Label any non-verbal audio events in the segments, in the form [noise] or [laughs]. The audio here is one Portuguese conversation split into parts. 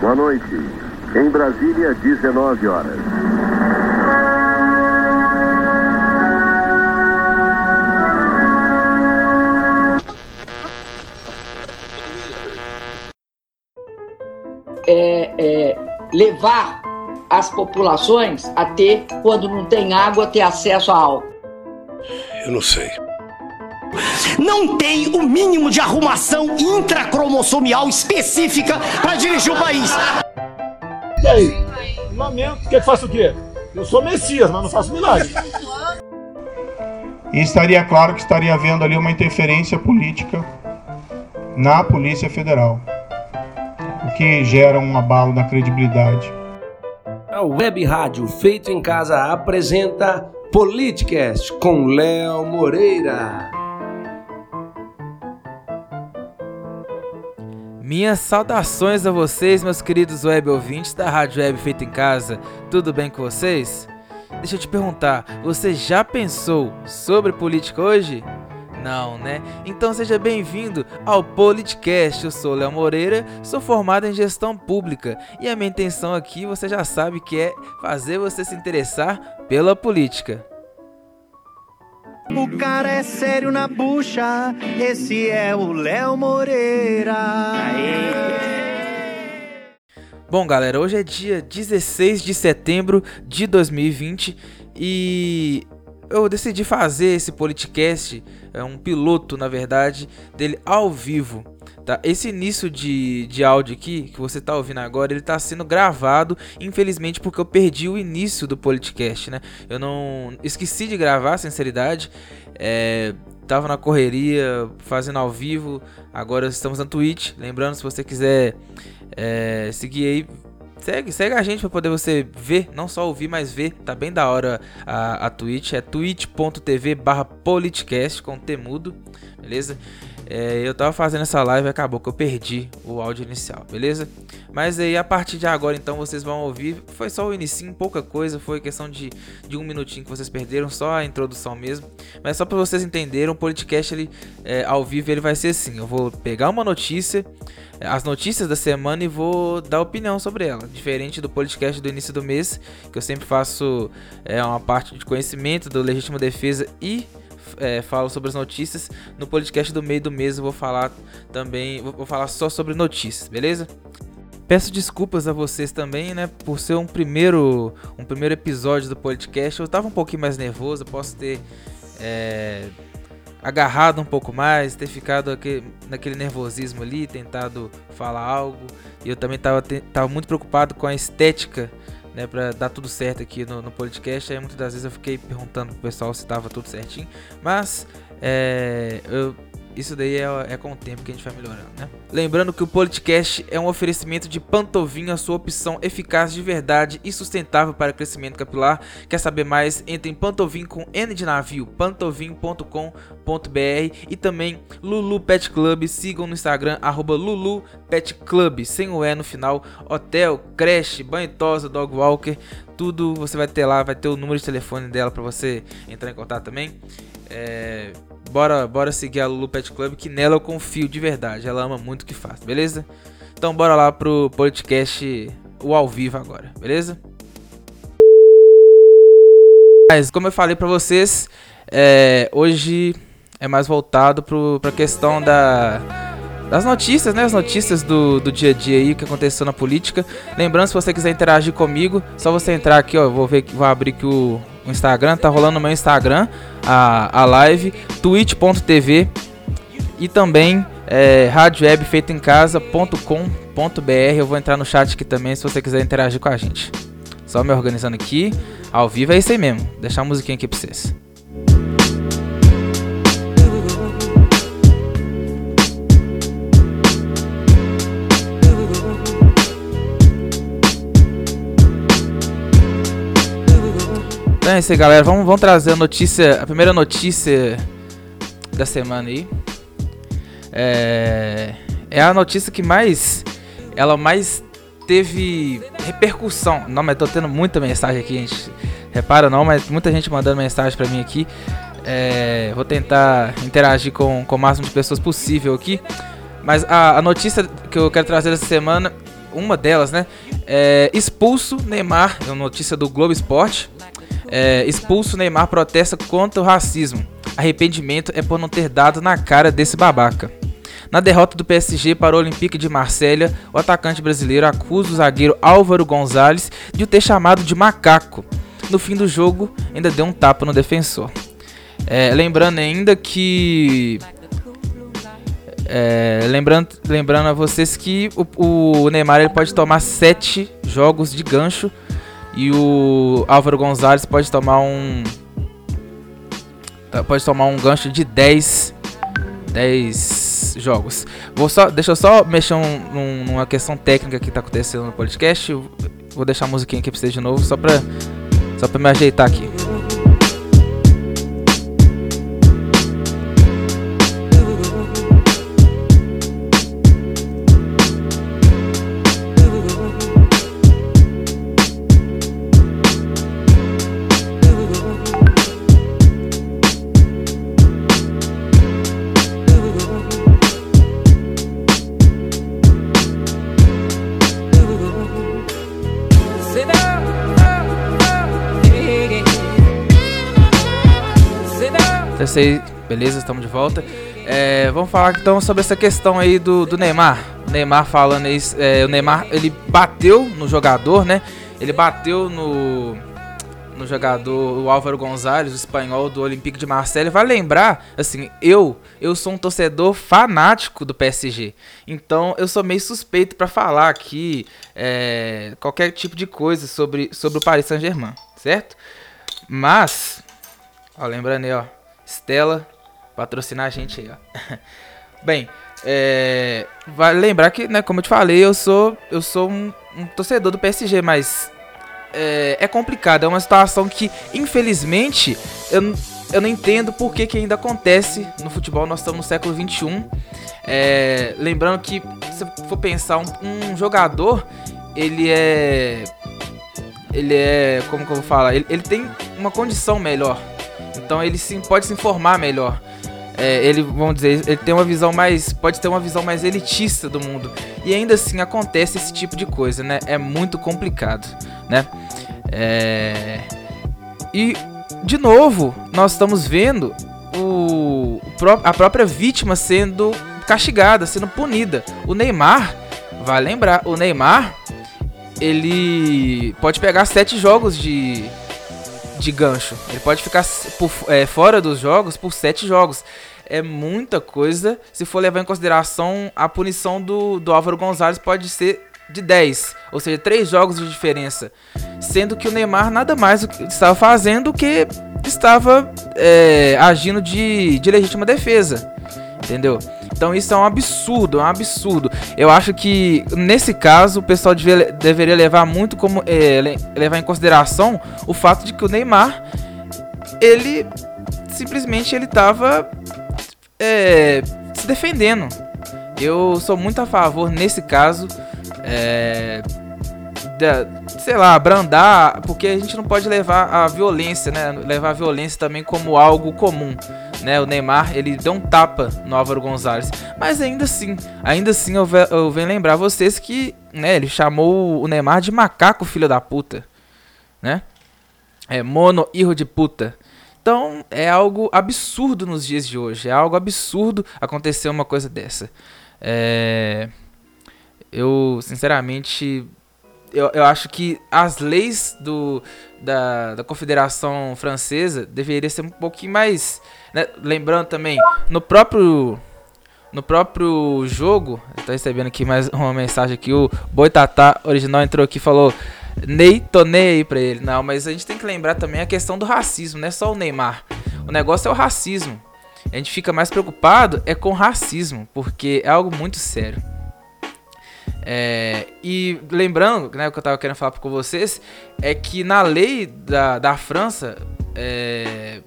Boa noite. Em Brasília, 19 horas. É, é, levar as populações a ter, quando não tem água, ter acesso a álcool. Eu não sei. Não tem o mínimo de arrumação intracromossomial específica para dirigir o país. E aí? Lamento. Quer que faça o quê? Eu sou Messias, mas não faço milagre. E estaria claro que estaria havendo ali uma interferência política na Polícia Federal, o que gera um abalo na credibilidade. A Web Rádio Feito em Casa apresenta Politicast com Léo Moreira. Minhas saudações a vocês, meus queridos web ouvintes da Rádio Web Feito em Casa. Tudo bem com vocês? Deixa eu te perguntar, você já pensou sobre política hoje? Não, né? Então seja bem-vindo ao Politicast. Eu sou Léo Moreira, sou formado em gestão pública e a minha intenção aqui, você já sabe que é fazer você se interessar pela política. O cara é sério na bucha, esse é o Léo Moreira. Bom, galera, hoje é dia 16 de setembro de 2020 e eu decidi fazer esse podcast, é um piloto, na verdade, dele ao vivo. Tá? Esse início de, de áudio aqui, que você está ouvindo agora, ele está sendo gravado, infelizmente, porque eu perdi o início do podcast, né? Eu não esqueci de gravar, sinceridade. É, tava na correria, fazendo ao vivo. Agora estamos na Twitch. Lembrando, se você quiser é, seguir aí, segue, segue a gente para poder você ver, não só ouvir, mas ver. Tá bem da hora a, a Twitch. É twitch.tv barra politicast com temudo, beleza? É, eu tava fazendo essa live e acabou que eu perdi o áudio inicial, beleza? Mas aí a partir de agora então vocês vão ouvir. Foi só o início, pouca coisa, foi questão de, de um minutinho que vocês perderam, só a introdução mesmo. Mas só para vocês entenderem, o podcast ele, é, ao vivo ele vai ser assim: eu vou pegar uma notícia, as notícias da semana e vou dar opinião sobre ela. Diferente do podcast do início do mês, que eu sempre faço é, uma parte de conhecimento do legítima defesa e é, falo sobre as notícias. No podcast do meio do mês eu vou falar também, vou falar só sobre notícias, beleza? Peço desculpas a vocês também, né, por ser um primeiro, um primeiro episódio do podcast. Eu tava um pouquinho mais nervoso, posso ter é, agarrado um pouco mais, ter ficado aqui, naquele nervosismo ali, tentado falar algo. E eu também tava, tava muito preocupado com a estética né, para dar tudo certo aqui no, no podcast. Aí muitas das vezes eu fiquei perguntando pro pessoal se estava tudo certinho, mas é, eu isso daí é, é, com o tempo que a gente vai melhorando, né? Lembrando que o Politicast é um oferecimento de Pantovinho, a sua opção eficaz de verdade e sustentável para crescimento capilar. Quer saber mais? Entre em Pantovinho com N de navio, pantovinho.com.br e também Lulu Pet Club. Sigam no Instagram, arroba Lulu Pet Club, sem o E no final. Hotel, creche, banho tosa, dog walker, tudo você vai ter lá, vai ter o número de telefone dela para você entrar em contato também. É, bora, bora seguir a Lulu Pet Club, que nela eu confio de verdade. Ela ama muito o que faz, beleza? Então bora lá pro podcast o ao vivo agora, beleza? Mas como eu falei pra vocês, é, hoje é mais voltado pro, pra questão da, das notícias, né? As notícias do, do dia a dia aí, o que aconteceu na política. Lembrando, se você quiser interagir comigo, só você entrar aqui, ó. Vou ver, vou abrir aqui o, o Instagram, tá rolando no meu Instagram a, a live, twitch.tv e também é, radiowebfeitoemcasa.com.br. Eu vou entrar no chat aqui também se você quiser interagir com a gente. Só me organizando aqui, ao vivo é isso aí mesmo. Deixar a musiquinha aqui pra vocês. Então é isso aí, galera. Vamos, vamos trazer a notícia, a primeira notícia da semana aí. É, é a notícia que mais, ela mais teve repercussão. Não, mas tô tendo muita mensagem aqui, gente. Repara não, mas muita gente mandando mensagem pra mim aqui. É, vou tentar interagir com, com o máximo de pessoas possível aqui. Mas a, a notícia que eu quero trazer essa semana, uma delas, né? É, expulso Neymar, é uma notícia do Globo Esporte. É, expulso Neymar protesta contra o racismo. Arrependimento é por não ter dado na cara desse babaca. Na derrota do PSG para o Olympique de Marselha, o atacante brasileiro acusa o zagueiro Álvaro Gonzalez de o ter chamado de macaco. No fim do jogo, ainda deu um tapa no defensor. É, lembrando ainda que. É, lembrando, lembrando a vocês que o, o Neymar ele pode tomar 7 jogos de gancho e o Álvaro Gonzalez pode tomar um. Pode tomar um gancho de 10. 10 jogos. Vou só, deixa eu só mexer um, numa questão técnica que está acontecendo no podcast. Vou deixar a musiquinha aqui pra vocês de novo, só pra, só pra me ajeitar aqui. Sei, beleza, estamos de volta. É, vamos falar então sobre essa questão aí do, do Neymar. O Neymar falando isso, é, o Neymar ele bateu no jogador, né? Ele bateu no, no jogador, o Álvaro Gonzalez, o espanhol do Olympique de Marseille. Vai lembrar, assim, eu, eu sou um torcedor fanático do PSG. Então eu sou meio suspeito para falar aqui é, qualquer tipo de coisa sobre, sobre o Paris Saint-Germain, certo? Mas, ó, lembrando aí, ó, Stella, patrocinar a gente aí, ó. [laughs] Bem, é, vale lembrar que, né, como eu te falei, eu sou, eu sou um, um torcedor do PSG, mas é, é, complicado. É uma situação que, infelizmente, eu, eu não entendo por que, que ainda acontece no futebol. Nós estamos no século XXI. É, lembrando que, se for pensar, um, um, jogador, ele é. Ele é. Como que eu vou falar? Ele, ele tem uma condição melhor então ele sim pode se informar melhor. É, ele, vamos dizer, ele tem uma visão mais. Pode ter uma visão mais elitista do mundo. E ainda assim acontece esse tipo de coisa, né? É muito complicado, né? É... E, de novo, nós estamos vendo o, a própria vítima sendo castigada, sendo punida. O Neymar, vai lembrar, o Neymar, ele pode pegar sete jogos de de gancho. Ele pode ficar por, é, fora dos jogos por 7 jogos. É muita coisa. Se for levar em consideração a punição do, do Álvaro Gonzalez, pode ser de 10, ou seja, 3 jogos de diferença. Sendo que o Neymar nada mais estava fazendo que estava é, agindo de, de legítima defesa. Entendeu? Então isso é um absurdo, é um absurdo. Eu acho que nesse caso o pessoal deveria levar muito como é, levar em consideração o fato de que o Neymar ele simplesmente ele estava é, se defendendo. Eu sou muito a favor nesse caso é, de, sei lá, brandar, porque a gente não pode levar a violência, né? Levar a violência também como algo comum né? O Neymar, ele deu um tapa no Álvaro Gonzalez. Mas ainda assim, ainda assim eu, eu venho lembrar vocês que, né, ele chamou o Neymar de macaco filho da puta, né? É mono irro de puta. Então, é algo absurdo nos dias de hoje. É algo absurdo acontecer uma coisa dessa. É... Eu, sinceramente, eu, eu acho que as leis do, da, da Confederação Francesa deveriam ser um pouquinho mais né? Lembrando também, no próprio no próprio jogo, estou recebendo aqui mais uma mensagem aqui, o Boitatá original entrou aqui e falou Ney, tô nem aí pra ele. Não, mas a gente tem que lembrar também a questão do racismo, não é só o Neymar. O negócio é o racismo. A gente fica mais preocupado é com racismo, porque é algo muito sério. É, e lembrando, né, o que eu tava querendo falar com vocês, é que na lei da, da França, é,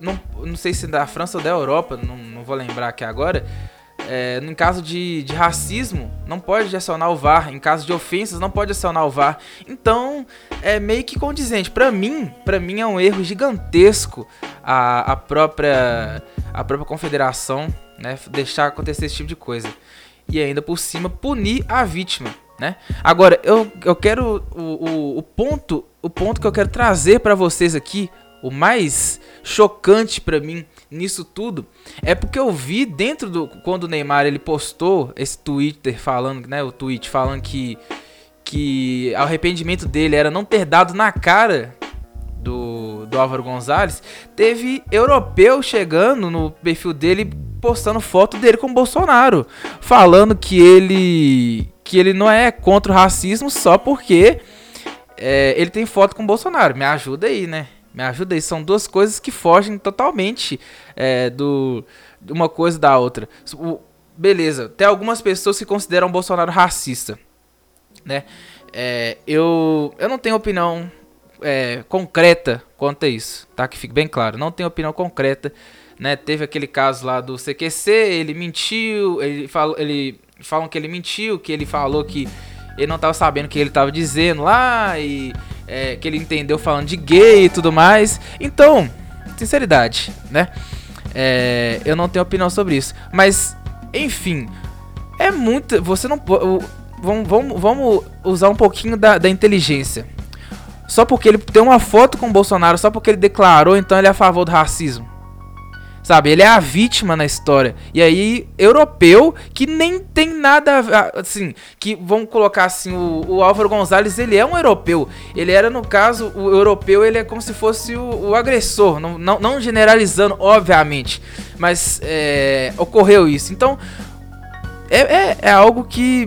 não, não sei se da França ou da Europa, não, não vou lembrar aqui agora. É, em caso de, de, racismo, não pode acionar o VAR. Em caso de ofensas, não pode acionar o VAR. Então, é meio que condizente. Para mim, para mim é um erro gigantesco a, a própria a própria confederação, né, deixar acontecer esse tipo de coisa. E ainda por cima punir a vítima. né? Agora, eu, eu quero o, o, o ponto o ponto que eu quero trazer para vocês aqui, o mais chocante para mim nisso tudo, é porque eu vi dentro do quando o Neymar ele postou esse Twitter falando, né, o tweet falando que que o arrependimento dele era não ter dado na cara do, do Álvaro Gonzalez, teve europeu chegando no perfil dele postando foto dele com o Bolsonaro, falando que ele que ele não é contra o racismo só porque é, ele tem foto com o Bolsonaro. Me ajuda aí, né? Me ajuda aí. São duas coisas que fogem totalmente é, do de uma coisa da outra. O, beleza, tem algumas pessoas que consideram o Bolsonaro racista, né? É, eu, eu não tenho opinião é, concreta quanto a isso, tá? Que fique bem claro. Não tenho opinião concreta, né? Teve aquele caso lá do CQC, ele mentiu, ele falou, ele falam que ele mentiu, que ele falou que ele não tava sabendo o que ele tava dizendo lá e é, que ele entendeu falando de gay e tudo mais. Então, sinceridade, né? É, eu não tenho opinião sobre isso. Mas, enfim, é muito. Você não. Vamos, vamos, vamos usar um pouquinho da, da inteligência. Só porque ele tem uma foto com o Bolsonaro, só porque ele declarou, então ele é a favor do racismo. Sabe, ele é a vítima na história. E aí, europeu, que nem tem nada assim, que vamos colocar assim, o, o Álvaro Gonzalez, ele é um europeu. Ele era, no caso, o europeu, ele é como se fosse o, o agressor. Não, não, não, generalizando, obviamente. Mas é, ocorreu isso. Então, é, é, é algo que.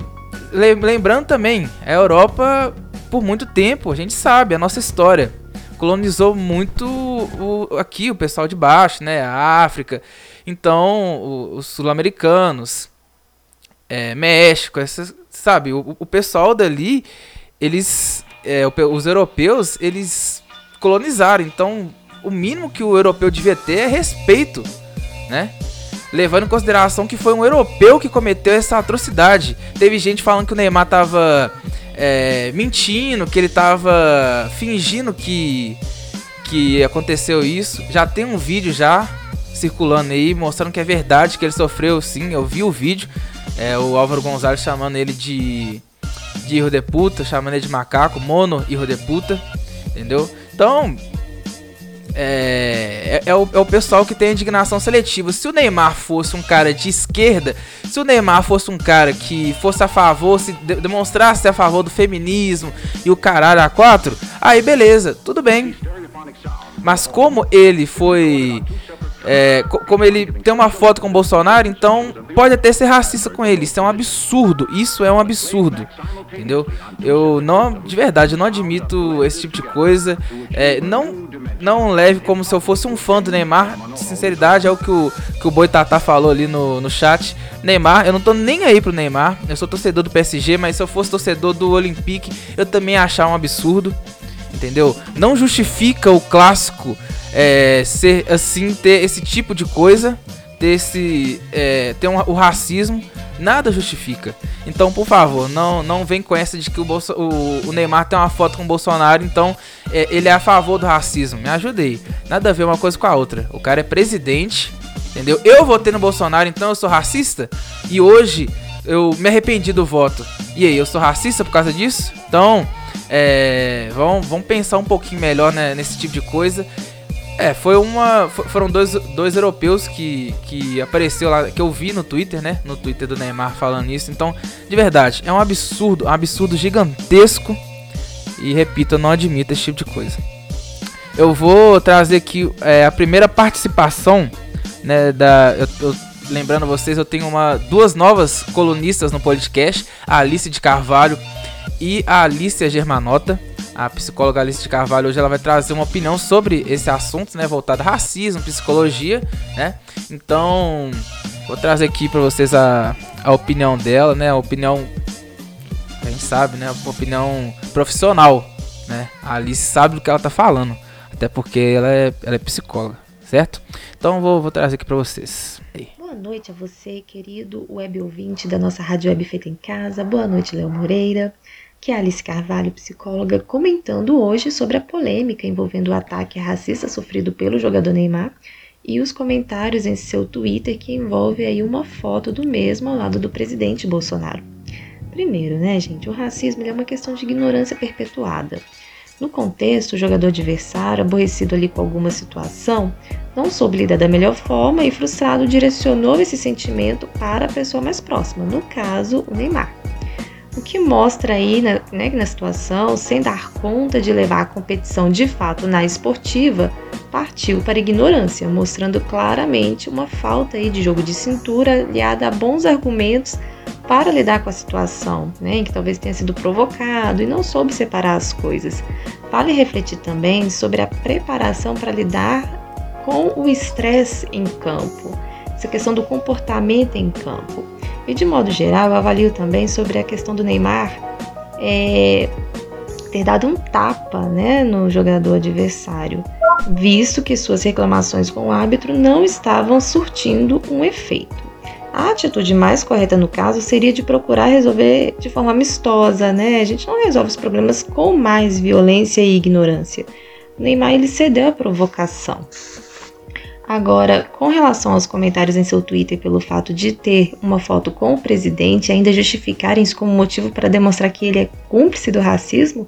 Lembrando também, a Europa, por muito tempo, a gente sabe, a nossa história colonizou muito o, aqui, o pessoal de baixo, né? A África. Então, os sul-americanos, é, México, essas, sabe? O, o pessoal dali, eles. É, os europeus, eles colonizaram. Então, o mínimo que o europeu devia ter é respeito, né? Levando em consideração que foi um europeu que cometeu essa atrocidade. Teve gente falando que o Neymar tava é, mentindo, que ele tava fingindo que, que aconteceu isso. Já tem um vídeo já circulando aí, mostrando que é verdade, que ele sofreu sim. Eu vi o vídeo. É, o Álvaro Gonzalez chamando ele de, de hijo de puta, chamando ele de macaco, mono hijo de puta, entendeu? Então, é, é, é, o, é o pessoal que tem indignação seletiva. Se o Neymar fosse um cara de esquerda, se o Neymar fosse um cara que fosse a favor, se de, demonstrasse a favor do feminismo e o caralho a quatro, aí beleza, tudo bem. Mas como ele foi é, como ele tem uma foto com o Bolsonaro, então pode até ser racista com ele. Isso é um absurdo. Isso é um absurdo. Entendeu? Eu não, de verdade, eu não admito esse tipo de coisa. É, não, não leve como se eu fosse um fã do Neymar. De sinceridade, é o que o, que o Boitatá falou ali no, no chat. Neymar, eu não tô nem aí pro Neymar. Eu sou torcedor do PSG, mas se eu fosse torcedor do Olympique, eu também ia achar um absurdo. Entendeu? Não justifica o clássico é, ser assim, ter esse tipo de coisa, ter esse. É, ter um, o racismo, nada justifica. Então, por favor, não, não vem com essa de que o, Bolso, o, o Neymar tem uma foto com o Bolsonaro, então é, ele é a favor do racismo. Me ajudei. Nada a ver uma coisa com a outra. O cara é presidente, entendeu? Eu votei no Bolsonaro, então eu sou racista. E hoje eu me arrependi do voto. E aí, eu sou racista por causa disso? Então, é, vamos, vamos pensar um pouquinho melhor né, nesse tipo de coisa. É, foi uma. Foram dois, dois europeus que, que apareceu lá, que eu vi no Twitter, né? No Twitter do Neymar falando isso. Então, de verdade, é um absurdo, um absurdo gigantesco. E repito, eu não admito esse tipo de coisa. Eu vou trazer aqui é, a primeira participação, né? Da, eu, eu, lembrando vocês, eu tenho uma, duas novas colunistas no podcast, a Alice de Carvalho e a Alicia Germanota a psicóloga Alice de Carvalho hoje ela vai trazer uma opinião sobre esse assunto, né, voltado a racismo, psicologia, né? Então, vou trazer aqui para vocês a, a opinião dela, né? A opinião a gente sabe, né, uma opinião profissional, né? A Alice sabe do que ela tá falando, até porque ela é, ela é psicóloga, certo? Então, vou, vou trazer aqui para vocês. Boa noite a você, querido web ouvinte da nossa Rádio Web Feita em Casa. Boa noite, Léo Moreira que é Alice Carvalho, psicóloga, comentando hoje sobre a polêmica envolvendo o ataque racista sofrido pelo jogador Neymar e os comentários em seu Twitter que envolve aí uma foto do mesmo ao lado do presidente Bolsonaro. Primeiro, né, gente, o racismo é uma questão de ignorância perpetuada. No contexto, o jogador adversário, aborrecido ali com alguma situação, não soube lidar da melhor forma e, frustrado, direcionou esse sentimento para a pessoa mais próxima, no caso, o Neymar. O que mostra aí na, né, na situação, sem dar conta de levar a competição de fato na esportiva, partiu para a ignorância, mostrando claramente uma falta aí de jogo de cintura aliada a bons argumentos para lidar com a situação, né, em que talvez tenha sido provocado e não soube separar as coisas. Vale refletir também sobre a preparação para lidar com o estresse em campo, essa questão do comportamento em campo. E de modo geral, eu avalio também sobre a questão do Neymar é, ter dado um tapa né, no jogador adversário, visto que suas reclamações com o árbitro não estavam surtindo um efeito. A atitude mais correta no caso seria de procurar resolver de forma amistosa, né? A gente não resolve os problemas com mais violência e ignorância. O Neymar ele cedeu à provocação. Agora, com relação aos comentários em seu Twitter pelo fato de ter uma foto com o presidente ainda justificarem isso como motivo para demonstrar que ele é cúmplice do racismo,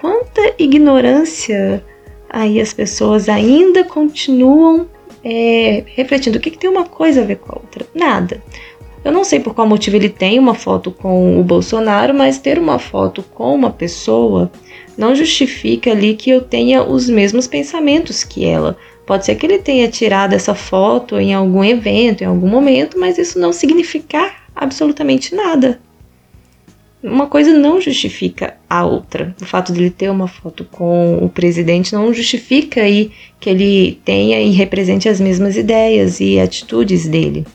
quanta ignorância aí as pessoas ainda continuam é, refletindo. O que, que tem uma coisa a ver com a outra? Nada. Eu não sei por qual motivo ele tem uma foto com o Bolsonaro, mas ter uma foto com uma pessoa não justifica ali que eu tenha os mesmos pensamentos que ela. Pode ser que ele tenha tirado essa foto em algum evento, em algum momento, mas isso não significa absolutamente nada. Uma coisa não justifica a outra. O fato de ele ter uma foto com o presidente não justifica aí que ele tenha e represente as mesmas ideias e atitudes dele.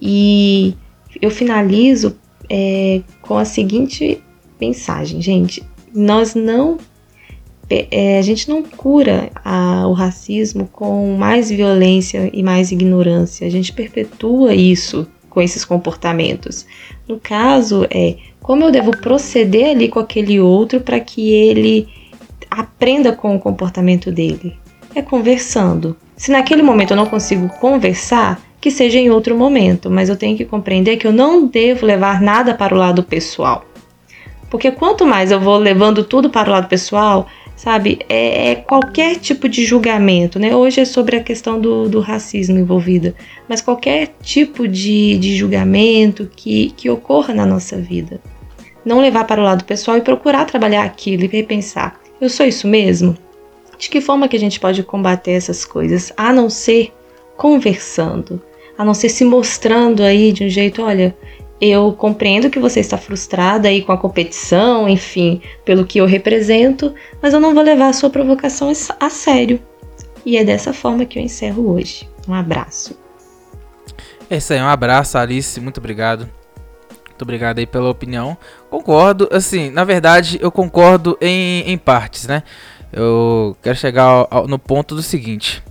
E eu finalizo é, com a seguinte mensagem, gente: nós não é, a gente não cura a, o racismo com mais violência e mais ignorância. A gente perpetua isso com esses comportamentos. No caso, é como eu devo proceder ali com aquele outro para que ele aprenda com o comportamento dele. É conversando. Se naquele momento eu não consigo conversar, que seja em outro momento, mas eu tenho que compreender que eu não devo levar nada para o lado pessoal. Porque quanto mais eu vou levando tudo para o lado pessoal, sabe? É, é, qualquer tipo de julgamento, né? Hoje é sobre a questão do, do racismo envolvida, mas qualquer tipo de, de julgamento que, que ocorra na nossa vida. Não levar para o lado pessoal e procurar trabalhar aquilo e repensar: eu sou isso mesmo? De que forma que a gente pode combater essas coisas? A não ser conversando, a não ser se mostrando aí de um jeito, olha, eu compreendo que você está frustrada aí com a competição, enfim, pelo que eu represento, mas eu não vou levar a sua provocação a sério. E é dessa forma que eu encerro hoje. Um abraço. É isso aí, um abraço, Alice, muito obrigado. Muito obrigado aí pela opinião. Concordo, assim, na verdade eu concordo em, em partes, né? Eu quero chegar ao, ao, no ponto do seguinte.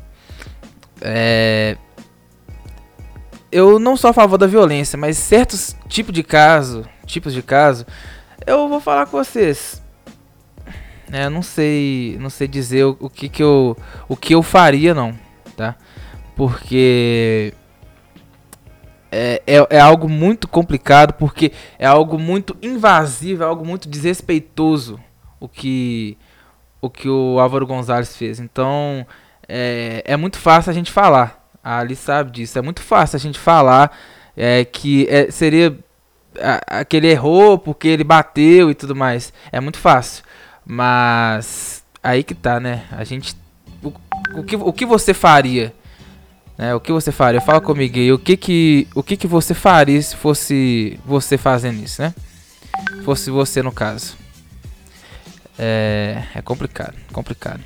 É, eu não sou a favor da violência, mas certos tipos de caso, tipos de caso, eu vou falar com vocês. É, não sei, não sei dizer o, o, que que eu, o que eu faria não, tá? Porque é, é, é, algo muito complicado, porque é algo muito invasivo, é algo muito desrespeitoso o que o que o Álvaro Gonzalez fez. Então é, é muito fácil a gente falar, a Ali sabe disso. É muito fácil a gente falar é, que é, seria a, que ele errou porque ele bateu e tudo mais. É muito fácil. Mas aí que tá, né? A gente. O, o, que, o que você faria? Né? O que você faria? Fala comigo aí. O que que, o que que você faria se fosse você fazendo isso, né? Fosse você no caso. É, é complicado, complicado.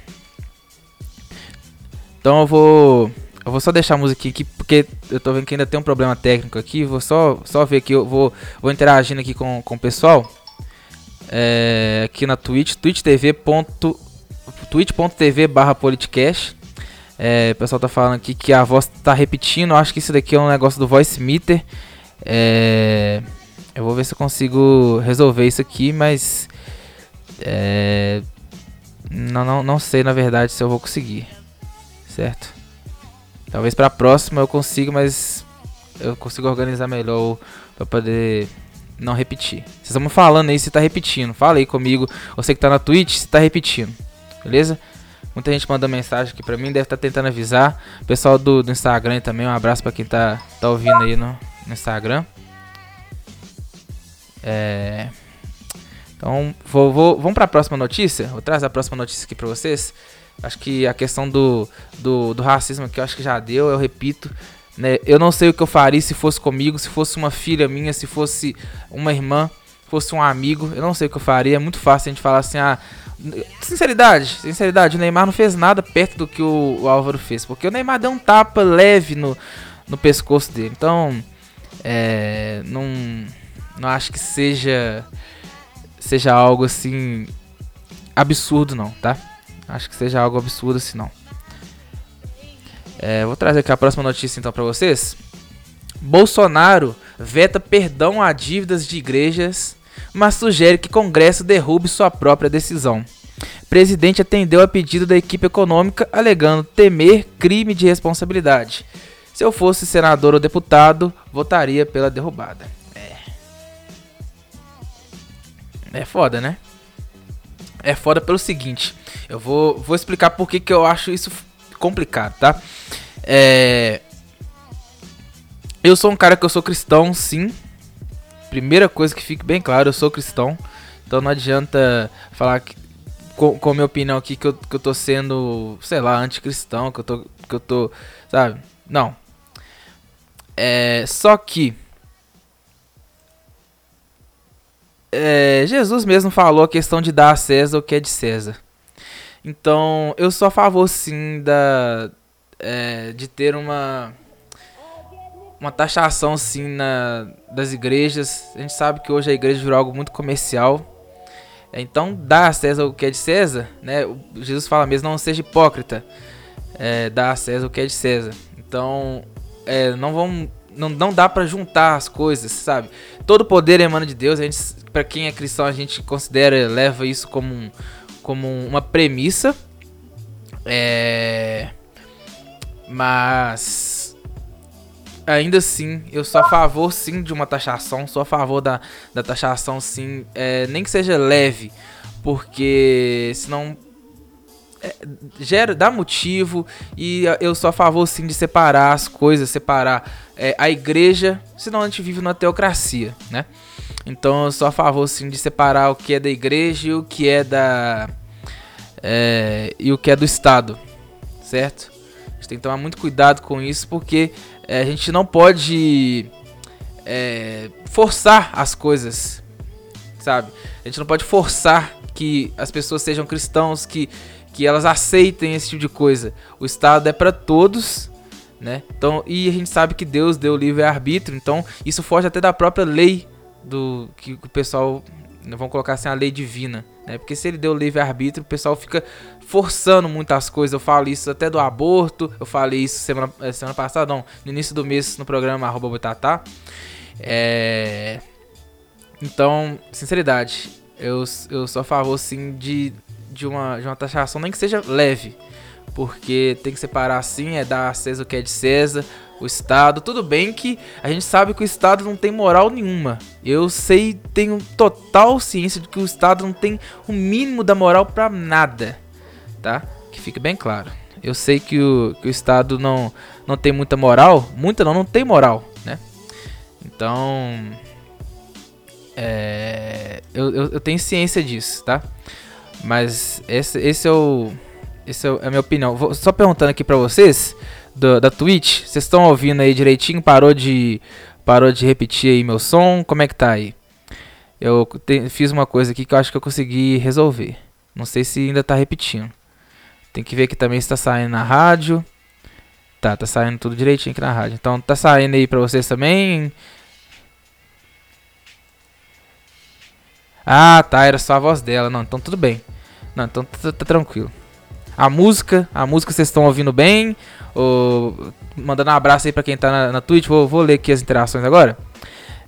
Então eu vou eu vou só deixar a música aqui, porque eu tô vendo que ainda tem um problema técnico aqui. Vou só, só ver aqui, eu vou, vou interagindo aqui com, com o pessoal. É, aqui na Twitch, twitch.tv twitch.tv barra politicast. É, o pessoal tá falando aqui que a voz tá repetindo. Acho que isso daqui é um negócio do voice meter. É, eu vou ver se eu consigo resolver isso aqui, mas é, não, não, não sei na verdade se eu vou conseguir, certo? Talvez para a próxima eu consiga, mas eu consigo organizar melhor para poder não repetir. Vocês estão falando aí se tá repetindo. Fala aí comigo. Você que tá na Twitch, se tá repetindo. Beleza? Muita gente manda mensagem aqui pra mim, deve estar tá tentando avisar. Pessoal do, do Instagram também, um abraço pra quem tá, tá ouvindo aí no, no Instagram. É... Então, vou, vou, vamos para a próxima notícia. Vou trazer a próxima notícia aqui para vocês. Acho que a questão do, do, do racismo aqui, eu acho que já deu, eu repito. Né? Eu não sei o que eu faria se fosse comigo, se fosse uma filha minha, se fosse uma irmã, fosse um amigo. Eu não sei o que eu faria. É muito fácil a gente falar assim, ah. Sinceridade, sinceridade, o Neymar não fez nada perto do que o, o Álvaro fez. Porque o Neymar deu um tapa leve no, no pescoço dele. Então, é, não, não acho que seja seja algo assim absurdo não, tá? Acho que seja algo absurdo assim não. É, vou trazer aqui a próxima notícia então para vocês. Bolsonaro veta perdão a dívidas de igrejas, mas sugere que Congresso derrube sua própria decisão. Presidente atendeu a pedido da equipe econômica, alegando temer crime de responsabilidade. Se eu fosse senador ou deputado, votaria pela derrubada. É foda, né? É foda pelo seguinte. Eu vou, vou explicar por que, que eu acho isso complicado, tá? É... Eu sou um cara que eu sou cristão, sim. Primeira coisa que fique bem claro, eu sou cristão. Então não adianta falar que, com, com minha opinião aqui que eu, que eu tô sendo, sei lá, anticristão, que eu tô, que eu tô, sabe? Não. É, só que é, Jesus mesmo falou a questão de dar a César o que é de César. Então, eu sou a favor sim da é, de ter uma uma taxação sim na, das igrejas. A gente sabe que hoje a igreja virou algo muito comercial. Então, dá a César o que é de César, né? Jesus fala mesmo, não seja hipócrita. É, dá a César o que é de César. Então, é, não vão não, não dá para juntar as coisas, sabe? Todo poder emana de Deus. A gente, para quem é cristão, a gente considera, leva isso como, um, como uma premissa. É, mas ainda assim, eu sou a favor sim de uma taxação, sou a favor da, da taxação sim, é, nem que seja leve, porque senão gera, dá motivo e eu sou a favor sim de separar as coisas, separar é, a igreja, senão a gente vive numa teocracia, né? Então eu sou a favor sim de separar o que é da igreja e o que é da é, e o que é do Estado, certo? A gente tem que tomar muito cuidado com isso porque é, a gente não pode é, forçar as coisas, sabe? A gente não pode forçar que as pessoas sejam cristãos, que que elas aceitem esse tipo de coisa. O Estado é para todos, né? Então, e a gente sabe que Deus deu livre arbítrio, então isso foge até da própria lei do que o pessoal vão colocar assim a lei divina, né? Porque se ele deu livre arbítrio, o pessoal fica forçando muitas coisas. Eu falo isso até do aborto, eu falei isso semana, eh, semana passada, não, no início do mês no programa arroba. É... Então, sinceridade, eu, eu sou a favor sim de de uma, de uma taxação, nem que seja leve. Porque tem que separar assim, é dar a César o que é de César, o Estado. Tudo bem que a gente sabe que o Estado não tem moral nenhuma. Eu sei, tenho total ciência de que o Estado não tem o mínimo da moral para nada. Tá? Que fique bem claro. Eu sei que o, que o Estado não, não tem muita moral. Muita não, não tem moral, né? Então. É, eu, eu, eu tenho ciência disso, tá? Mas esse, esse é o. Essa é a minha opinião. Vou, só perguntando aqui pra vocês, do, da Twitch, vocês estão ouvindo aí direitinho? Parou de, parou de repetir aí meu som? Como é que tá aí? Eu te, fiz uma coisa aqui que eu acho que eu consegui resolver. Não sei se ainda tá repetindo. Tem que ver que também está saindo na rádio. Tá, tá saindo tudo direitinho aqui na rádio. Então tá saindo aí pra vocês também. Ah, tá, era só a voz dela. Não, então tudo bem. Não, então tá, tá tranquilo. A música, a música vocês estão ouvindo bem? Ou, mandando um abraço aí pra quem tá na, na Twitch. Vou, vou ler aqui as interações agora.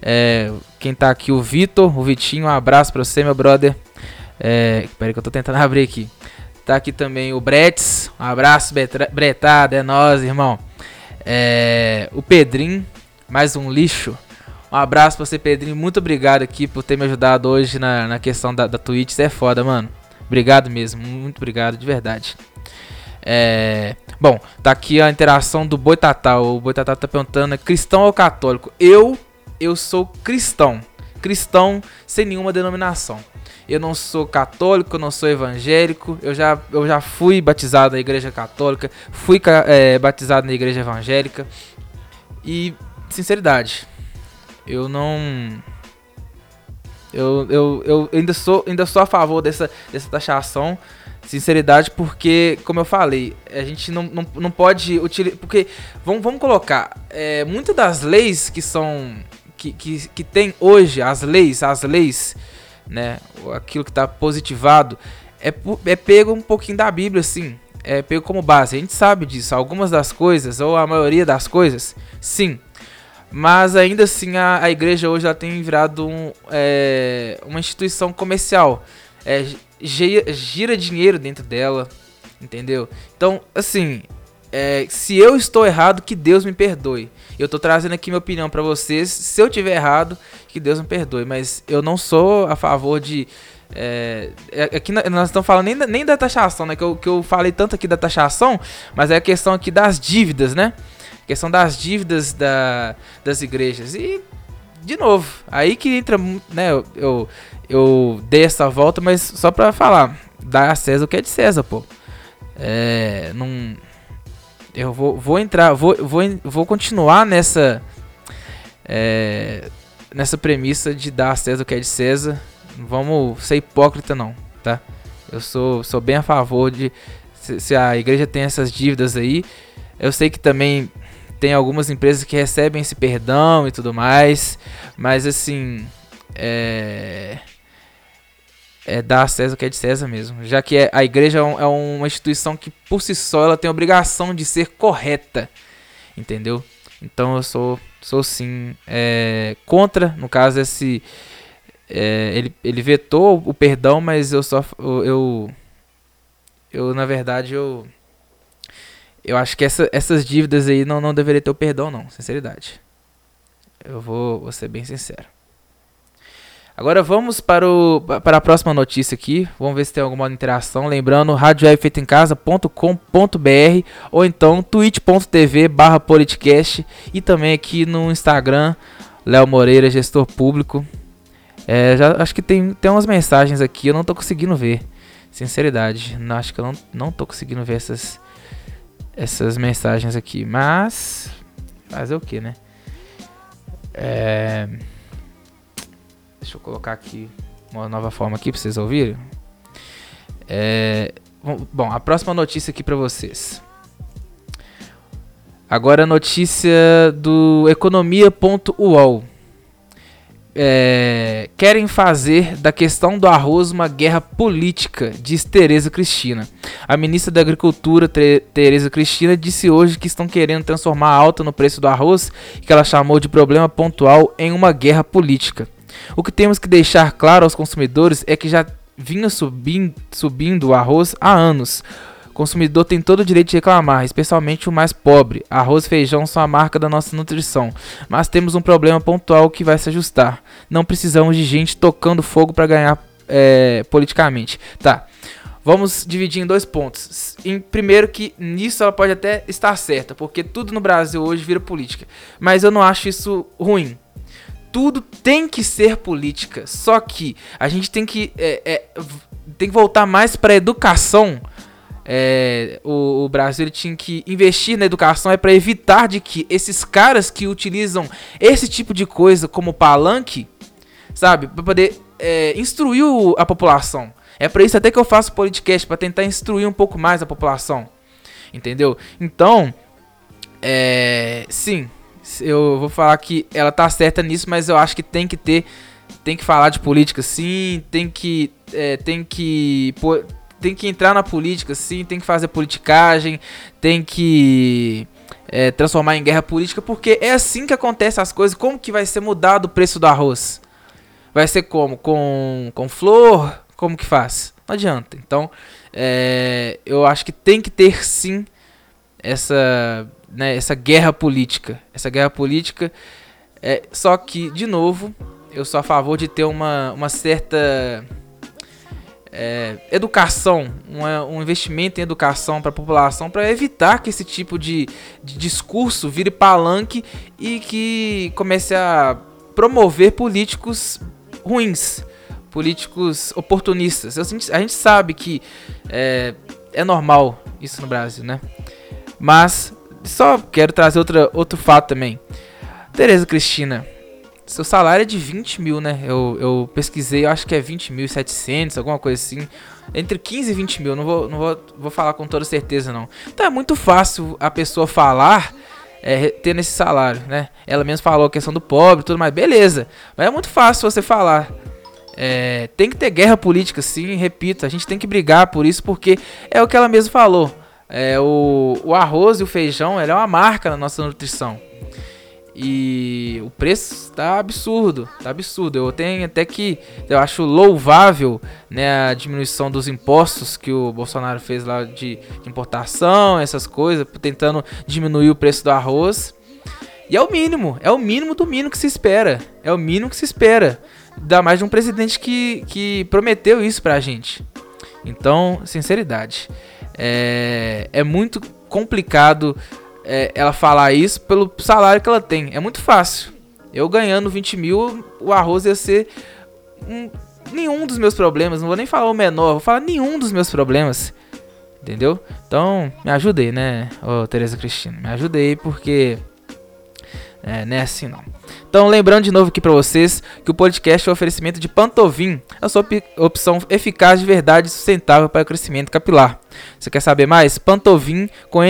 É, quem tá aqui, o Vitor, o Vitinho, um abraço pra você, meu brother. É, peraí que eu tô tentando [laughs] abrir aqui. Tá aqui também o Bretz, um abraço, Bretada, é nóis, irmão. É, o Pedrinho, mais um lixo. Um abraço pra você, Pedrinho. Muito obrigado aqui por ter me ajudado hoje na, na questão da, da Twitch. É foda, mano. Obrigado mesmo. Muito obrigado, de verdade. É... Bom, tá aqui a interação do Boitatá. O Boitatá tá perguntando: é cristão ou católico? Eu, eu sou cristão. Cristão sem nenhuma denominação. Eu não sou católico, eu não sou evangélico. Eu já, eu já fui batizado na igreja católica, fui é, batizado na igreja evangélica. E, sinceridade, eu não. Eu, eu, eu ainda, sou, ainda sou a favor dessa, dessa taxação. Sinceridade, porque, como eu falei, a gente não, não, não pode utilizar. Porque, vamos, vamos colocar, é, muitas das leis que são. Que, que, que tem hoje, as leis, as leis, né? Aquilo que está positivado, é, é pego um pouquinho da Bíblia, assim. É pego como base. A gente sabe disso. Algumas das coisas, ou a maioria das coisas, sim. Mas ainda assim a, a igreja hoje ela tem virado um, é, uma instituição comercial. É, gira, dinheiro dentro dela, entendeu? Então, assim, é, se eu estou errado, que Deus me perdoe. Eu estou trazendo aqui minha opinião para vocês. Se eu tiver errado, que Deus me perdoe. Mas eu não sou a favor de. É, é aqui nós estamos falando nem da, nem da taxação, né? Que eu, que eu falei tanto aqui da taxação, mas é a questão aqui das dívidas, né? Questão das dívidas da, das igrejas. E, de novo, aí que entra, né? Eu, eu, eu dei essa volta, mas só pra falar, dá a César o que é de César, pô. É. Não. Eu vou, vou entrar, vou, vou, vou continuar nessa. É, nessa premissa de dar a César o que é de César. Não vamos ser hipócrita, não, tá? Eu sou, sou bem a favor de. Se, se a igreja tem essas dívidas aí. Eu sei que também tem algumas empresas que recebem esse perdão e tudo mais. Mas assim. É é, dar a César o que é de César mesmo. Já que é, a igreja é, é, uma instituição que, por si só, ela tem a obrigação de ser correta. Entendeu? Então eu sou, sou sim é, contra, no caso, esse. É, ele, ele vetou o perdão, mas eu só. Eu. Eu, na verdade, eu. Eu acho que essa, essas dívidas aí não, não deveria ter o perdão, não. Sinceridade. Eu vou, vou ser bem sincero. Agora vamos para, o, para a próxima notícia aqui. Vamos ver se tem alguma interação. Lembrando, radiowebfeitoemcasa.com.br ou então twitch.tv barra politicast e também aqui no Instagram, Léo Moreira, gestor público. É, já, acho que tem, tem umas mensagens aqui, eu não tô conseguindo ver. Sinceridade, não, acho que eu não, não tô conseguindo ver essas, essas mensagens aqui. Mas, fazer o que, né? É... Deixa eu colocar aqui uma nova forma aqui para vocês ouvirem. É, bom, a próxima notícia aqui para vocês. Agora a notícia do economia.uol. É, querem fazer da questão do arroz uma guerra política, diz Tereza Cristina. A ministra da Agricultura, Tereza Cristina, disse hoje que estão querendo transformar a alta no preço do arroz, que ela chamou de problema pontual, em uma guerra política. O que temos que deixar claro aos consumidores é que já vinha subindo, subindo o arroz há anos. Consumidor tem todo o direito de reclamar, especialmente o mais pobre. Arroz e feijão são a marca da nossa nutrição, mas temos um problema pontual que vai se ajustar. Não precisamos de gente tocando fogo para ganhar é, politicamente. Tá. Vamos dividir em dois pontos. Em primeiro que nisso ela pode até estar certa, porque tudo no Brasil hoje vira política. Mas eu não acho isso ruim tudo tem que ser política. Só que a gente tem que, é, é, tem que voltar mais para educação. É, o, o, Brasil tinha que investir na educação é para evitar de que esses caras que utilizam esse tipo de coisa como palanque, sabe, para poder é, instruir a população. É para isso até que eu faço podcast para tentar instruir um pouco mais a população, entendeu? Então, é, sim, eu vou falar que ela tá certa nisso, mas eu acho que tem que ter, tem que falar de política sim, tem que, é, tem que, tem que entrar na política sim, tem que fazer politicagem, tem que é, transformar em guerra política, porque é assim que acontece as coisas. Como que vai ser mudado o preço do arroz? Vai ser como? Com, com flor? Como que faz? Não adianta. Então, é, eu acho que tem que ter sim essa né, essa guerra política. Essa guerra política É, só que, de novo, eu sou a favor de ter uma, uma certa é, educação, um, um, investimento em educação para a população para evitar que esse tipo de, de discurso vire palanque e que comece a promover políticos ruins, políticos oportunistas. A gente, a gente sabe que é, é normal isso no Brasil, né? Mas só quero trazer outra, outro fato também. Tereza Cristina, seu salário é de 20 mil, né? Eu, eu pesquisei, eu acho que é 20 mil 700, alguma coisa assim. Entre 15 e 20 mil, não vou, não vou, vou falar com toda certeza não. Então é muito fácil a pessoa falar é, tendo esse salário, né? Ela mesmo falou a questão do pobre tudo mais, beleza. Mas é muito fácil você falar. É, tem que ter guerra política, sim, repito. A gente tem que brigar por isso, porque é o que ela mesmo falou. É, o, o arroz e o feijão é uma marca na nossa nutrição. E o preço tá absurdo, tá absurdo. Eu tenho até que eu acho louvável, né, a diminuição dos impostos que o Bolsonaro fez lá de importação, essas coisas, tentando diminuir o preço do arroz. E é o mínimo, é o mínimo do mínimo que se espera. É o mínimo que se espera. Dá mais de um presidente que, que prometeu isso pra gente. Então, sinceridade. É, é muito complicado é, ela falar isso pelo salário que ela tem. É muito fácil. Eu ganhando 20 mil, o arroz ia ser um, nenhum dos meus problemas. Não vou nem falar o menor, vou falar nenhum dos meus problemas. Entendeu? Então, me ajudei, né, ô Tereza Cristina? Me ajudei porque. É, não é assim não. Então, lembrando de novo aqui para vocês que o podcast é um oferecimento de Pantovin, a sua opção eficaz de verdade e sustentável para o crescimento capilar. Você quer saber mais? Pantovin com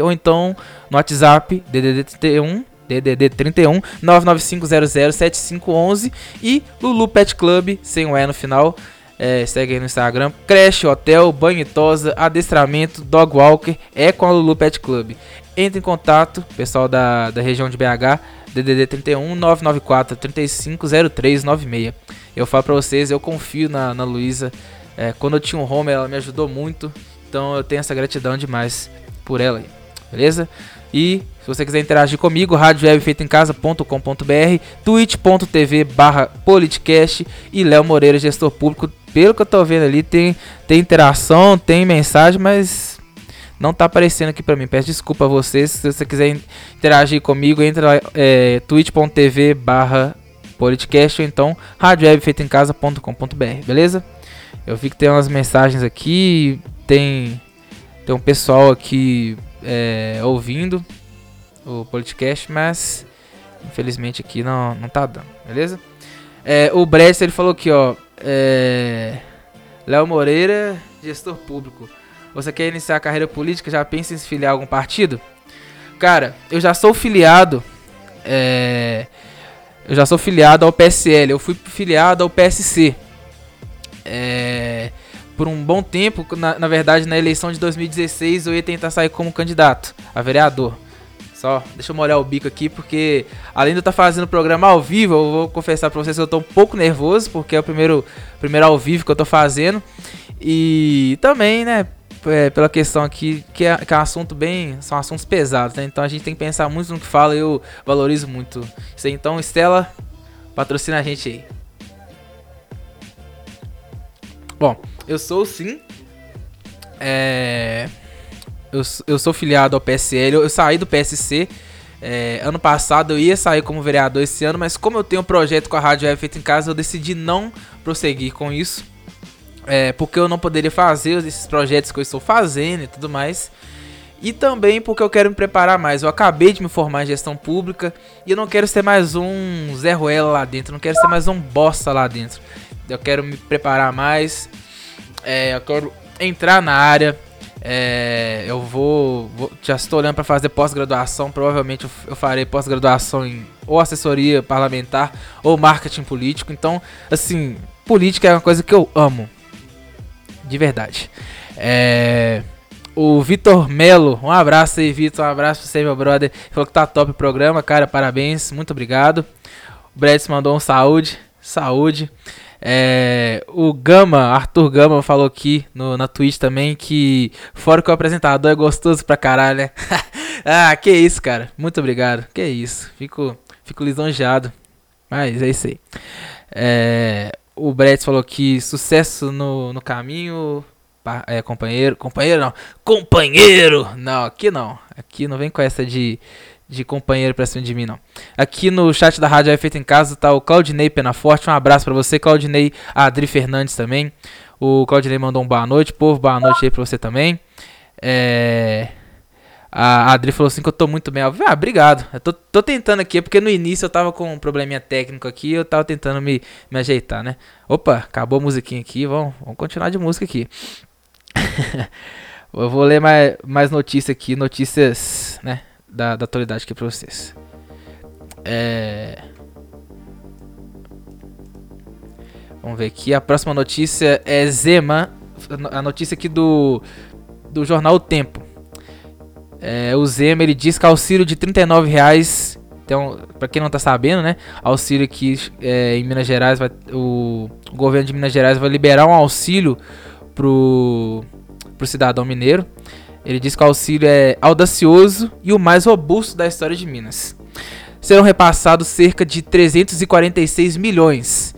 ou então no WhatsApp DDD 31 DDD 31 995007511 e Lulu Pet Club sem o E no final. É, segue aí no Instagram. Creche, hotel, banho e tosa, adestramento, dog walker é com a Lulu Pet Club. Entre em contato, pessoal da, da região de BH, DDD 31 994 350396. Eu falo pra vocês, eu confio na, na Luísa. É, quando eu tinha um home, ela me ajudou muito. Então eu tenho essa gratidão demais por ela aí. Beleza? E se você quiser interagir comigo, radiowebfeitoemcasa.com.br, twitch.tv barra politicast e Léo Moreira, gestor público. Pelo que eu tô vendo ali, tem, tem interação, tem mensagem, mas não tá aparecendo aqui para mim. Peço desculpa a vocês. Se você quiser interagir comigo, entra lá, é, twitch.tv barra podcast ou então radiowebfeitoemcasa.com.br, beleza? Eu vi que tem umas mensagens aqui, tem, tem um pessoal aqui é, ouvindo o podcast, mas infelizmente aqui não, não tá dando, beleza? É, o Brest ele falou aqui, ó. É, Léo Moreira, gestor público. Você quer iniciar a carreira política? Já pensa em se filiar a algum partido? Cara, eu já sou filiado. É, eu já sou filiado ao PSL. Eu fui filiado ao PSC. É, por um bom tempo, na, na verdade, na eleição de 2016, eu ia tentar sair como candidato a vereador. Só, deixa eu molhar o bico aqui, porque além de eu estar fazendo o programa ao vivo, eu vou confessar pra vocês que eu tô um pouco nervoso, porque é o primeiro, primeiro ao vivo que eu tô fazendo. E também, né, é, pela questão aqui, que é, que é um assunto bem. São assuntos pesados, né? Então a gente tem que pensar muito no que fala e eu valorizo muito isso aí. Então, Estela, patrocina a gente aí. Bom, eu sou sim. É. Eu, eu sou filiado ao PSL, eu, eu saí do PSC. É, ano passado eu ia sair como vereador esse ano, mas como eu tenho um projeto com a Rádio Web feito em casa, eu decidi não prosseguir com isso é, porque eu não poderia fazer esses projetos que eu estou fazendo e tudo mais. E também porque eu quero me preparar mais. Eu acabei de me formar em gestão pública e eu não quero ser mais um Zé Ruela lá dentro, não quero ser mais um bosta lá dentro. Eu quero me preparar mais, é, eu quero entrar na área. É, eu vou, vou, Já estou olhando para fazer pós-graduação. Provavelmente eu, farei pós-graduação em ou assessoria parlamentar ou marketing político. Então, assim, política é uma coisa que eu amo de verdade. É, o Vitor Melo, um abraço aí, Vitor, um abraço pra você, meu brother. Falou que tá top o programa, cara, parabéns, muito obrigado. O Bredes mandou um saúde, saúde. É, o Gama, Arthur Gama, falou aqui no, na Twitch também que, fora que o apresentador é gostoso pra caralho, né? [laughs] ah, que isso, cara. Muito obrigado. Que isso. Fico, fico lisonjeado. Mas é isso aí. É, o Brett falou que sucesso no, no caminho. É, companheiro. Companheiro não. Companheiro! Não, aqui não. Aqui não vem com essa de, de companheiro pra cima de mim, não. Aqui no chat da Rádio é Feito em Casa tá o Claudinei Penaforte. Um abraço para você, Claudinei. Adri Fernandes também. O Claudinei mandou um boa noite, povo. Boa noite aí pra você também. É. A Adri falou assim que eu tô muito bem. Ah, obrigado. Eu tô, tô tentando aqui, porque no início eu tava com um probleminha técnico aqui eu tava tentando me, me ajeitar, né? Opa, acabou a musiquinha aqui. Vamos, vamos continuar de música aqui. [laughs] eu vou ler mais, mais notícias aqui, notícias, né? Da, da atualidade aqui pra vocês. É. Vamos ver aqui. A próxima notícia é Zema. A notícia aqui do, do jornal O Tempo. É, o Zema ele diz que auxílio de 39 reais. Então, para quem não tá sabendo, né? Auxílio que é, em Minas Gerais vai, o, o, governo de Minas Gerais vai liberar um auxílio pro, pro cidadão mineiro. Ele diz que o auxílio é audacioso e o mais robusto da história de Minas. Serão repassados cerca de 346 milhões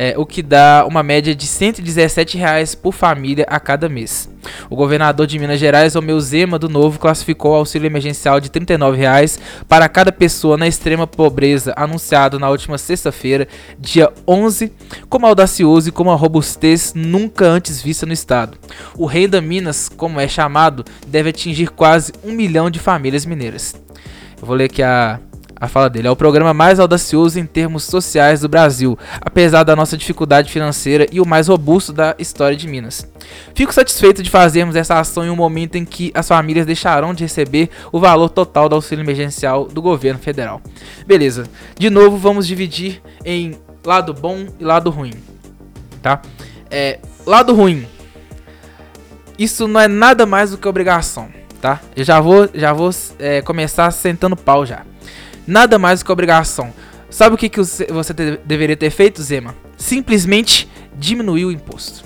é, o que dá uma média de 117 reais por família a cada mês. O governador de Minas Gerais, Romeu Zema, do Novo, classificou o auxílio emergencial de 39 reais para cada pessoa na extrema pobreza, anunciado na última sexta-feira, dia 11, como audacioso e com uma robustez nunca antes vista no estado. O Renda Minas, como é chamado, deve atingir quase um milhão de famílias mineiras. Eu vou ler aqui a a fala dele. É o programa mais audacioso em termos sociais do Brasil, apesar da nossa dificuldade financeira e o mais robusto da história de Minas. Fico satisfeito de fazermos essa ação em um momento em que as famílias deixarão de receber o valor total do auxílio emergencial do governo federal. Beleza. De novo, vamos dividir em lado bom e lado ruim. Tá? É, lado ruim. Isso não é nada mais do que obrigação, tá? Eu já vou, já vou é, começar sentando pau já nada mais do que obrigação. Sabe o que, que você te, deveria ter feito, Zema? Simplesmente diminuir o imposto.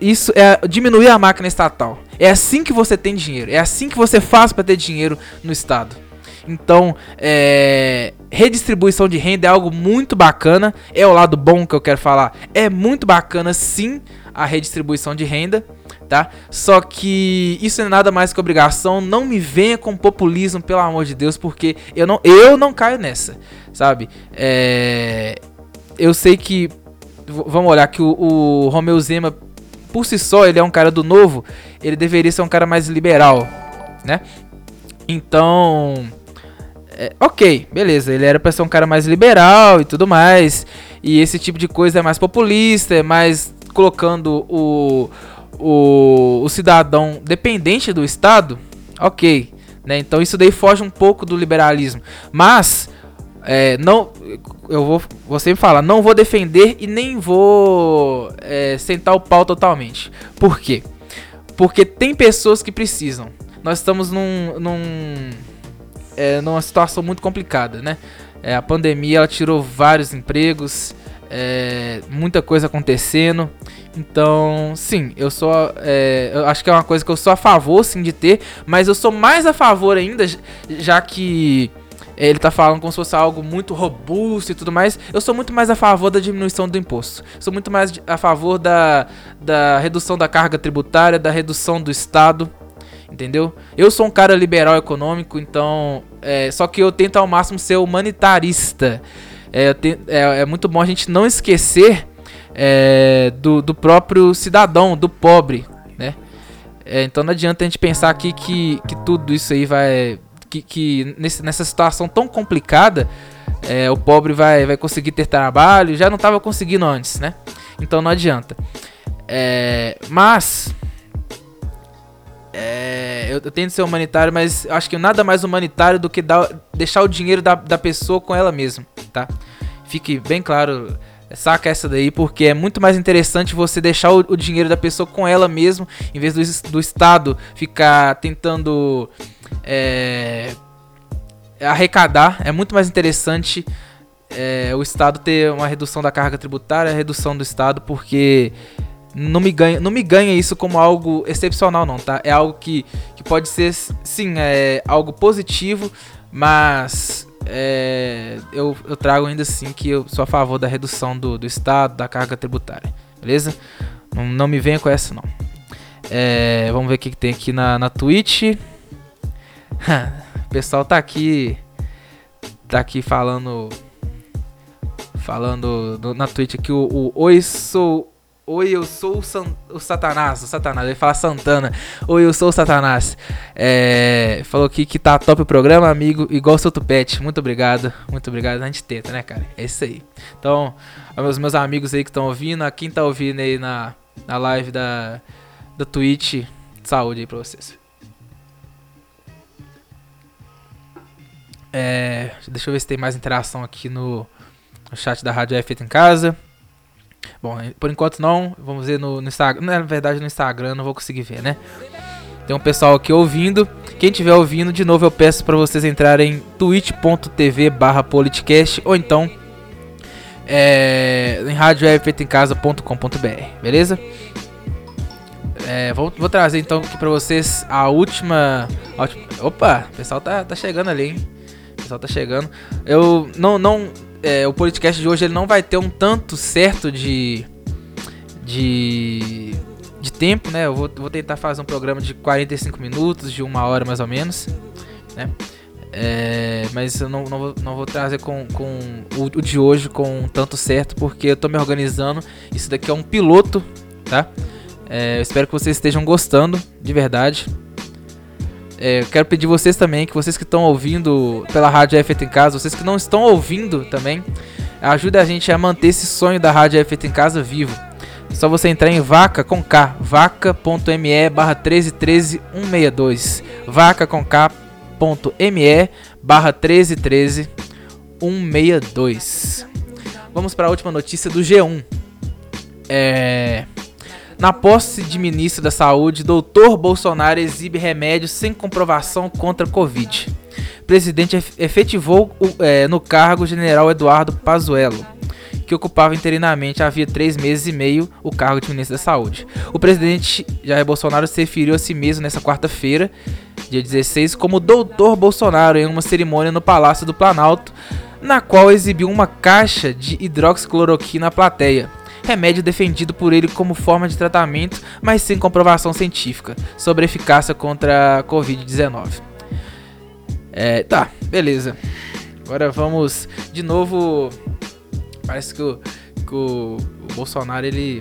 Isso é diminuir a máquina estatal. É assim que você tem dinheiro. É assim que você faz para ter dinheiro no estado. Então, é, redistribuição de renda é algo muito bacana. É o lado bom que eu quero falar. É muito bacana, sim, a redistribuição de renda tá? Só que isso é nada mais que obrigação. Não me venha com populismo, pelo amor de Deus, porque eu não, eu não caio nessa, sabe? É, eu sei que. Vamos olhar que o, o Romeu Zema, por si só, ele é um cara do novo. Ele deveria ser um cara mais liberal, né? Então. É, ok, beleza. Ele era pra ser um cara mais liberal e tudo mais. E esse tipo de coisa é mais populista, é mais colocando o, o, o cidadão dependente do Estado, ok. Né? Então isso daí foge um pouco do liberalismo. Mas é, não, eu vou, vou sempre falar, não vou defender e nem vou é, sentar o pau totalmente. Por quê? Porque tem pessoas que precisam. Nós estamos num, num é, numa situação muito complicada, né? É, a pandemia ela tirou vários empregos, é, muita coisa acontecendo. Então, sim, eu sou. É, eu acho que é uma coisa que eu sou a favor, sim, de ter. Mas eu sou mais a favor ainda, já que ele tá falando como se fosse algo muito robusto e tudo mais. Eu sou muito mais a favor da diminuição do imposto. Sou muito mais a favor da, da redução da carga tributária, da redução do Estado. Entendeu? Eu sou um cara liberal econômico, então. É, só que eu tento ao máximo ser humanitarista. É, é, é muito bom a gente não esquecer é, do, do próprio cidadão, do pobre, né? É, então não adianta a gente pensar aqui que, que tudo isso aí vai. Que, que nesse, nessa situação tão complicada, é, o pobre vai, vai conseguir ter trabalho, já não estava conseguindo antes, né? Então não adianta. É, mas. É, eu, eu tento ser humanitário, mas acho que nada mais humanitário do que dar, deixar o dinheiro da, da pessoa com ela mesma, tá? Fique bem claro Saca essa daí, porque é muito mais interessante você deixar o, o dinheiro da pessoa com ela mesmo, em vez do, do Estado ficar tentando é, arrecadar. É muito mais interessante é, o Estado ter uma redução da carga tributária, redução do Estado, porque não me ganha, não me ganha isso como algo excepcional, não, tá? É algo que, que pode ser, sim, é algo positivo, mas é, eu, eu trago ainda assim que eu sou a favor da redução do, do Estado, da carga tributária, beleza? Não, não me venha com essa, não. É, vamos ver o que, que tem aqui na, na Twitch. [laughs] o pessoal tá aqui. Tá aqui falando. Falando no, na Twitch aqui o, o Oi sou. Oi, eu sou o, San, o Satanás. O Satanás, ele fala Santana. Oi, eu sou o Satanás. É, falou aqui que tá top o programa, amigo. Igual seu tupete. Muito obrigado. Muito obrigado. A gente tenta, né, cara? É isso aí. Então, aos meus amigos aí que estão ouvindo, a quem tá ouvindo aí na, na live da, da Twitch, saúde aí pra vocês. É, deixa eu ver se tem mais interação aqui no, no chat da Rádio F em casa. Bom, por enquanto não. Vamos ver no, no Instagram. Na verdade, no Instagram não vou conseguir ver, né? Tem um pessoal aqui ouvindo. Quem estiver ouvindo, de novo eu peço para vocês entrarem em twitch.tv barra politicast ou então é, em radiowebfeitoemcasa.com.br, beleza? É, vou, vou, trazer então aqui pra vocês a última, a última. Opa, o pessoal tá, tá chegando ali, hein? O pessoal tá chegando. Eu não. não é, o podcast de hoje ele não vai ter um tanto certo de. De. De tempo, né? Eu vou, vou tentar fazer um programa de 45 minutos, de uma hora mais ou menos, né? É, mas eu não, não, vou, não vou trazer com, com o, o, de hoje com tanto certo, porque eu tô me organizando. Isso daqui é um piloto, tá? É, eu espero que vocês estejam gostando, de verdade. É, quero pedir vocês também, que vocês que estão ouvindo pela Rádio F em Casa, vocês que não estão ouvindo também, ajude a gente a manter esse sonho da Rádio F em Casa vivo. É só você entrar em vaca com K, vaca.me barra 1313162. Vaca com K.me barra 1313162. Vamos para a última notícia do G1. É... Na posse de ministro da Saúde, doutor Bolsonaro exibe remédios sem comprovação contra Covid. O presidente efetivou é, no cargo o general Eduardo Pazuello, que ocupava interinamente havia três meses e meio o cargo de ministro da Saúde. O presidente Jair Bolsonaro se referiu a si mesmo nessa quarta-feira, dia 16, como doutor Bolsonaro em uma cerimônia no Palácio do Planalto, na qual exibiu uma caixa de hidroxicloroquina à plateia remédio defendido por ele como forma de tratamento, mas sem comprovação científica sobre eficácia contra a Covid-19. É, tá, beleza. Agora vamos de novo. Parece que o, que o, Bolsonaro ele.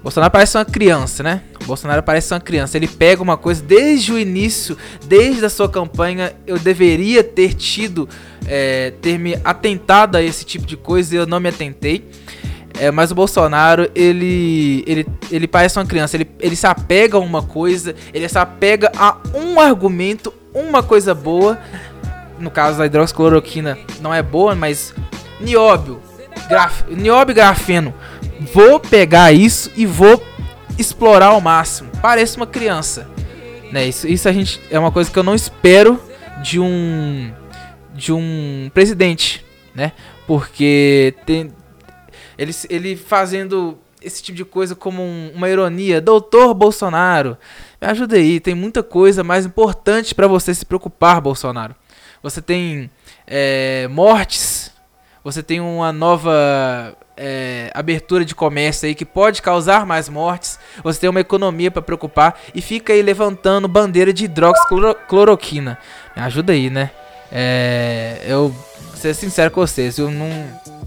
O Bolsonaro parece uma criança, né? O Bolsonaro parece uma criança. Ele pega uma coisa desde o início, desde a sua campanha. Eu deveria ter tido, é, ter me atentado a esse tipo de coisa e eu não me atentei. É, mas o Bolsonaro, ele, ele, ele parece uma criança. Ele, ele se apega a uma coisa, ele se apega a um argumento, uma coisa boa. No caso da hidroxicloroquina não é boa, mas nióbio, graf, nióbio grafeno. Vou pegar isso e vou explorar ao máximo. Parece uma criança. Né? Isso, isso a gente é uma coisa que eu não espero de um de um presidente, né? Porque tem, ele, ele fazendo esse tipo de coisa como um, uma ironia. Doutor Bolsonaro, me ajuda aí. Tem muita coisa mais importante para você se preocupar, Bolsonaro. Você tem é, mortes, você tem uma nova é, abertura de comércio aí que pode causar mais mortes. Você tem uma economia para preocupar e fica aí levantando bandeira de hidroxicloroquina. Me ajuda aí, né? É, eu vou ser sincero com vocês, eu não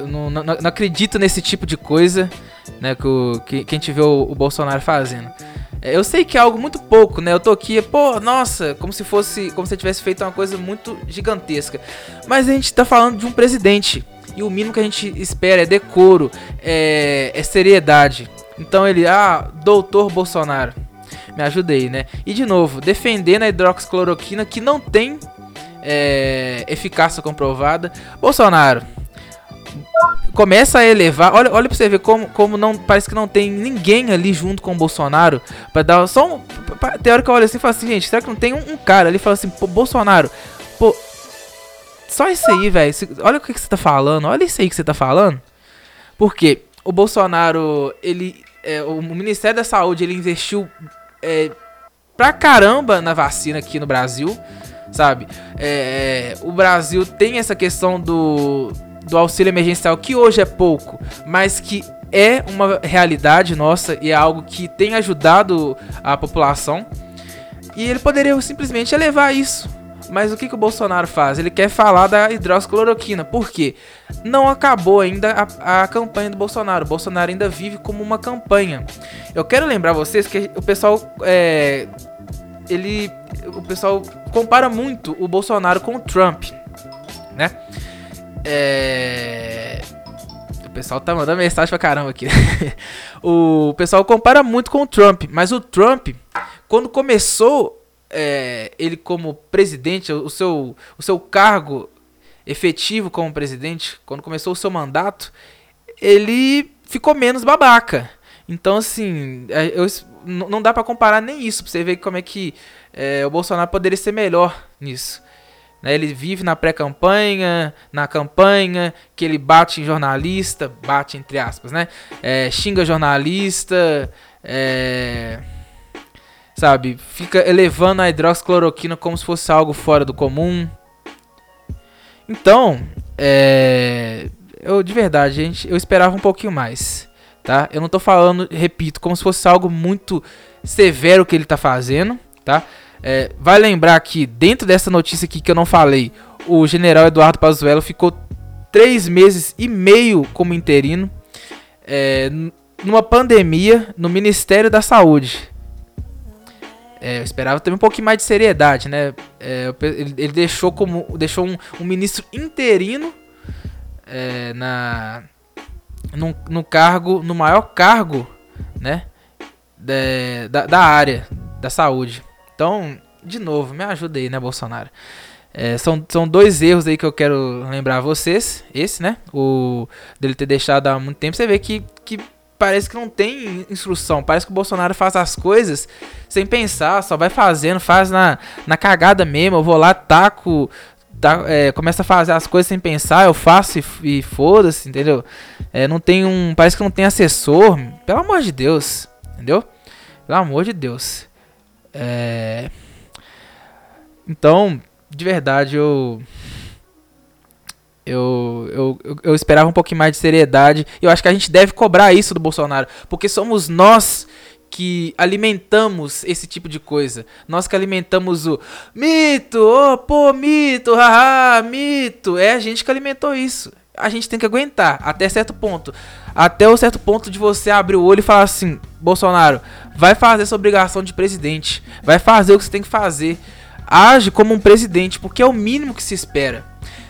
eu não, não, não, acredito nesse tipo de coisa, né, que, o, que, que a gente vê o, o Bolsonaro fazendo. É, eu sei que é algo muito pouco, né? Eu tô aqui, pô, nossa, como se fosse, como se tivesse feito uma coisa muito gigantesca. Mas a gente tá falando de um presidente. E o mínimo que a gente espera é decoro, é, é seriedade. Então ele, ah, doutor Bolsonaro, me ajuda aí, né? E de novo, defendendo a hidroxicloroquina que não tem é, eficácia comprovada. Bolsonaro, começa a elevar. Olha, olha pra você ver como, como não parece que não tem ninguém ali junto com o Bolsonaro para dar só um. Pra, olha assim e fala assim, gente, será que não tem um, um cara ali fala assim, pô, Bolsonaro, pô, só isso aí, velho. Olha o que, que você tá falando. Olha isso aí que você tá falando. Porque o Bolsonaro, ele. É, o Ministério da Saúde, ele investiu é, pra caramba na vacina aqui no Brasil. Sabe? É, o Brasil tem essa questão do, do auxílio emergencial, que hoje é pouco, mas que é uma realidade nossa e é algo que tem ajudado a população. E ele poderia simplesmente elevar isso mas o que, que o Bolsonaro faz? Ele quer falar da hidroxicloroquina. Por quê? Não acabou ainda a, a campanha do Bolsonaro. O Bolsonaro ainda vive como uma campanha. Eu quero lembrar vocês que o pessoal. É, ele. O pessoal compara muito o Bolsonaro com o Trump. Né? É. O pessoal tá mandando mensagem pra caramba aqui. [laughs] o pessoal compara muito com o Trump, mas o Trump, quando começou é, ele como presidente, o seu, o seu cargo efetivo como presidente, quando começou o seu mandato, ele ficou menos babaca. Então, assim, é, eu, não dá para comparar nem isso, pra você ver como é que é, o Bolsonaro poderia ser melhor nisso. Né? Ele vive na pré-campanha, na campanha, que ele bate em jornalista, bate entre aspas, né? É, xinga jornalista, é sabe? Fica elevando a hidroxicloroquina como se fosse algo fora do comum. Então, é, eu de verdade, gente, eu esperava um pouquinho mais, tá? Eu não tô falando, repito, como se fosse algo muito severo que ele tá fazendo, tá? É, vai lembrar que dentro dessa notícia aqui que eu não falei, o general Eduardo Pazuello ficou três meses e meio como interino é, numa pandemia no Ministério da Saúde. É, eu esperava também um pouquinho mais de seriedade, né? É, ele, ele, deixou como deixou um, um ministro interino é, na no, cargo, no maior cargo, né? Da, da área da saúde. Então, de novo, me ajuda aí, né, Bolsonaro? É, são, são dois erros aí que eu quero lembrar a vocês. Esse, né? O dele ter deixado há muito tempo. Você vê que, que parece que não tem instrução. Parece que o Bolsonaro faz as coisas sem pensar, só vai fazendo, faz na, na cagada mesmo. Eu vou lá, taco, tá, é, começa a fazer as coisas sem pensar, eu faço e, e foda-se, entendeu? É, não tem um. Parece que não tem assessor. Pelo amor de Deus, entendeu? Pelo amor de Deus. É. Então, de verdade, eu eu, eu, eu, esperava um pouquinho mais de seriedade. E eu acho que a gente deve cobrar isso do Bolsonaro. Porque somos nós que alimentamos esse tipo de coisa. Nós que alimentamos o mito, oh, pô, mito, haha, mito. É a gente que alimentou isso. A gente tem que aguentar até certo ponto. Até o certo ponto de você abrir o olho e falar assim: Bolsonaro, vai fazer sua obrigação de presidente. Vai fazer o que você tem que fazer. Age como um presidente, porque é o mínimo que se espera.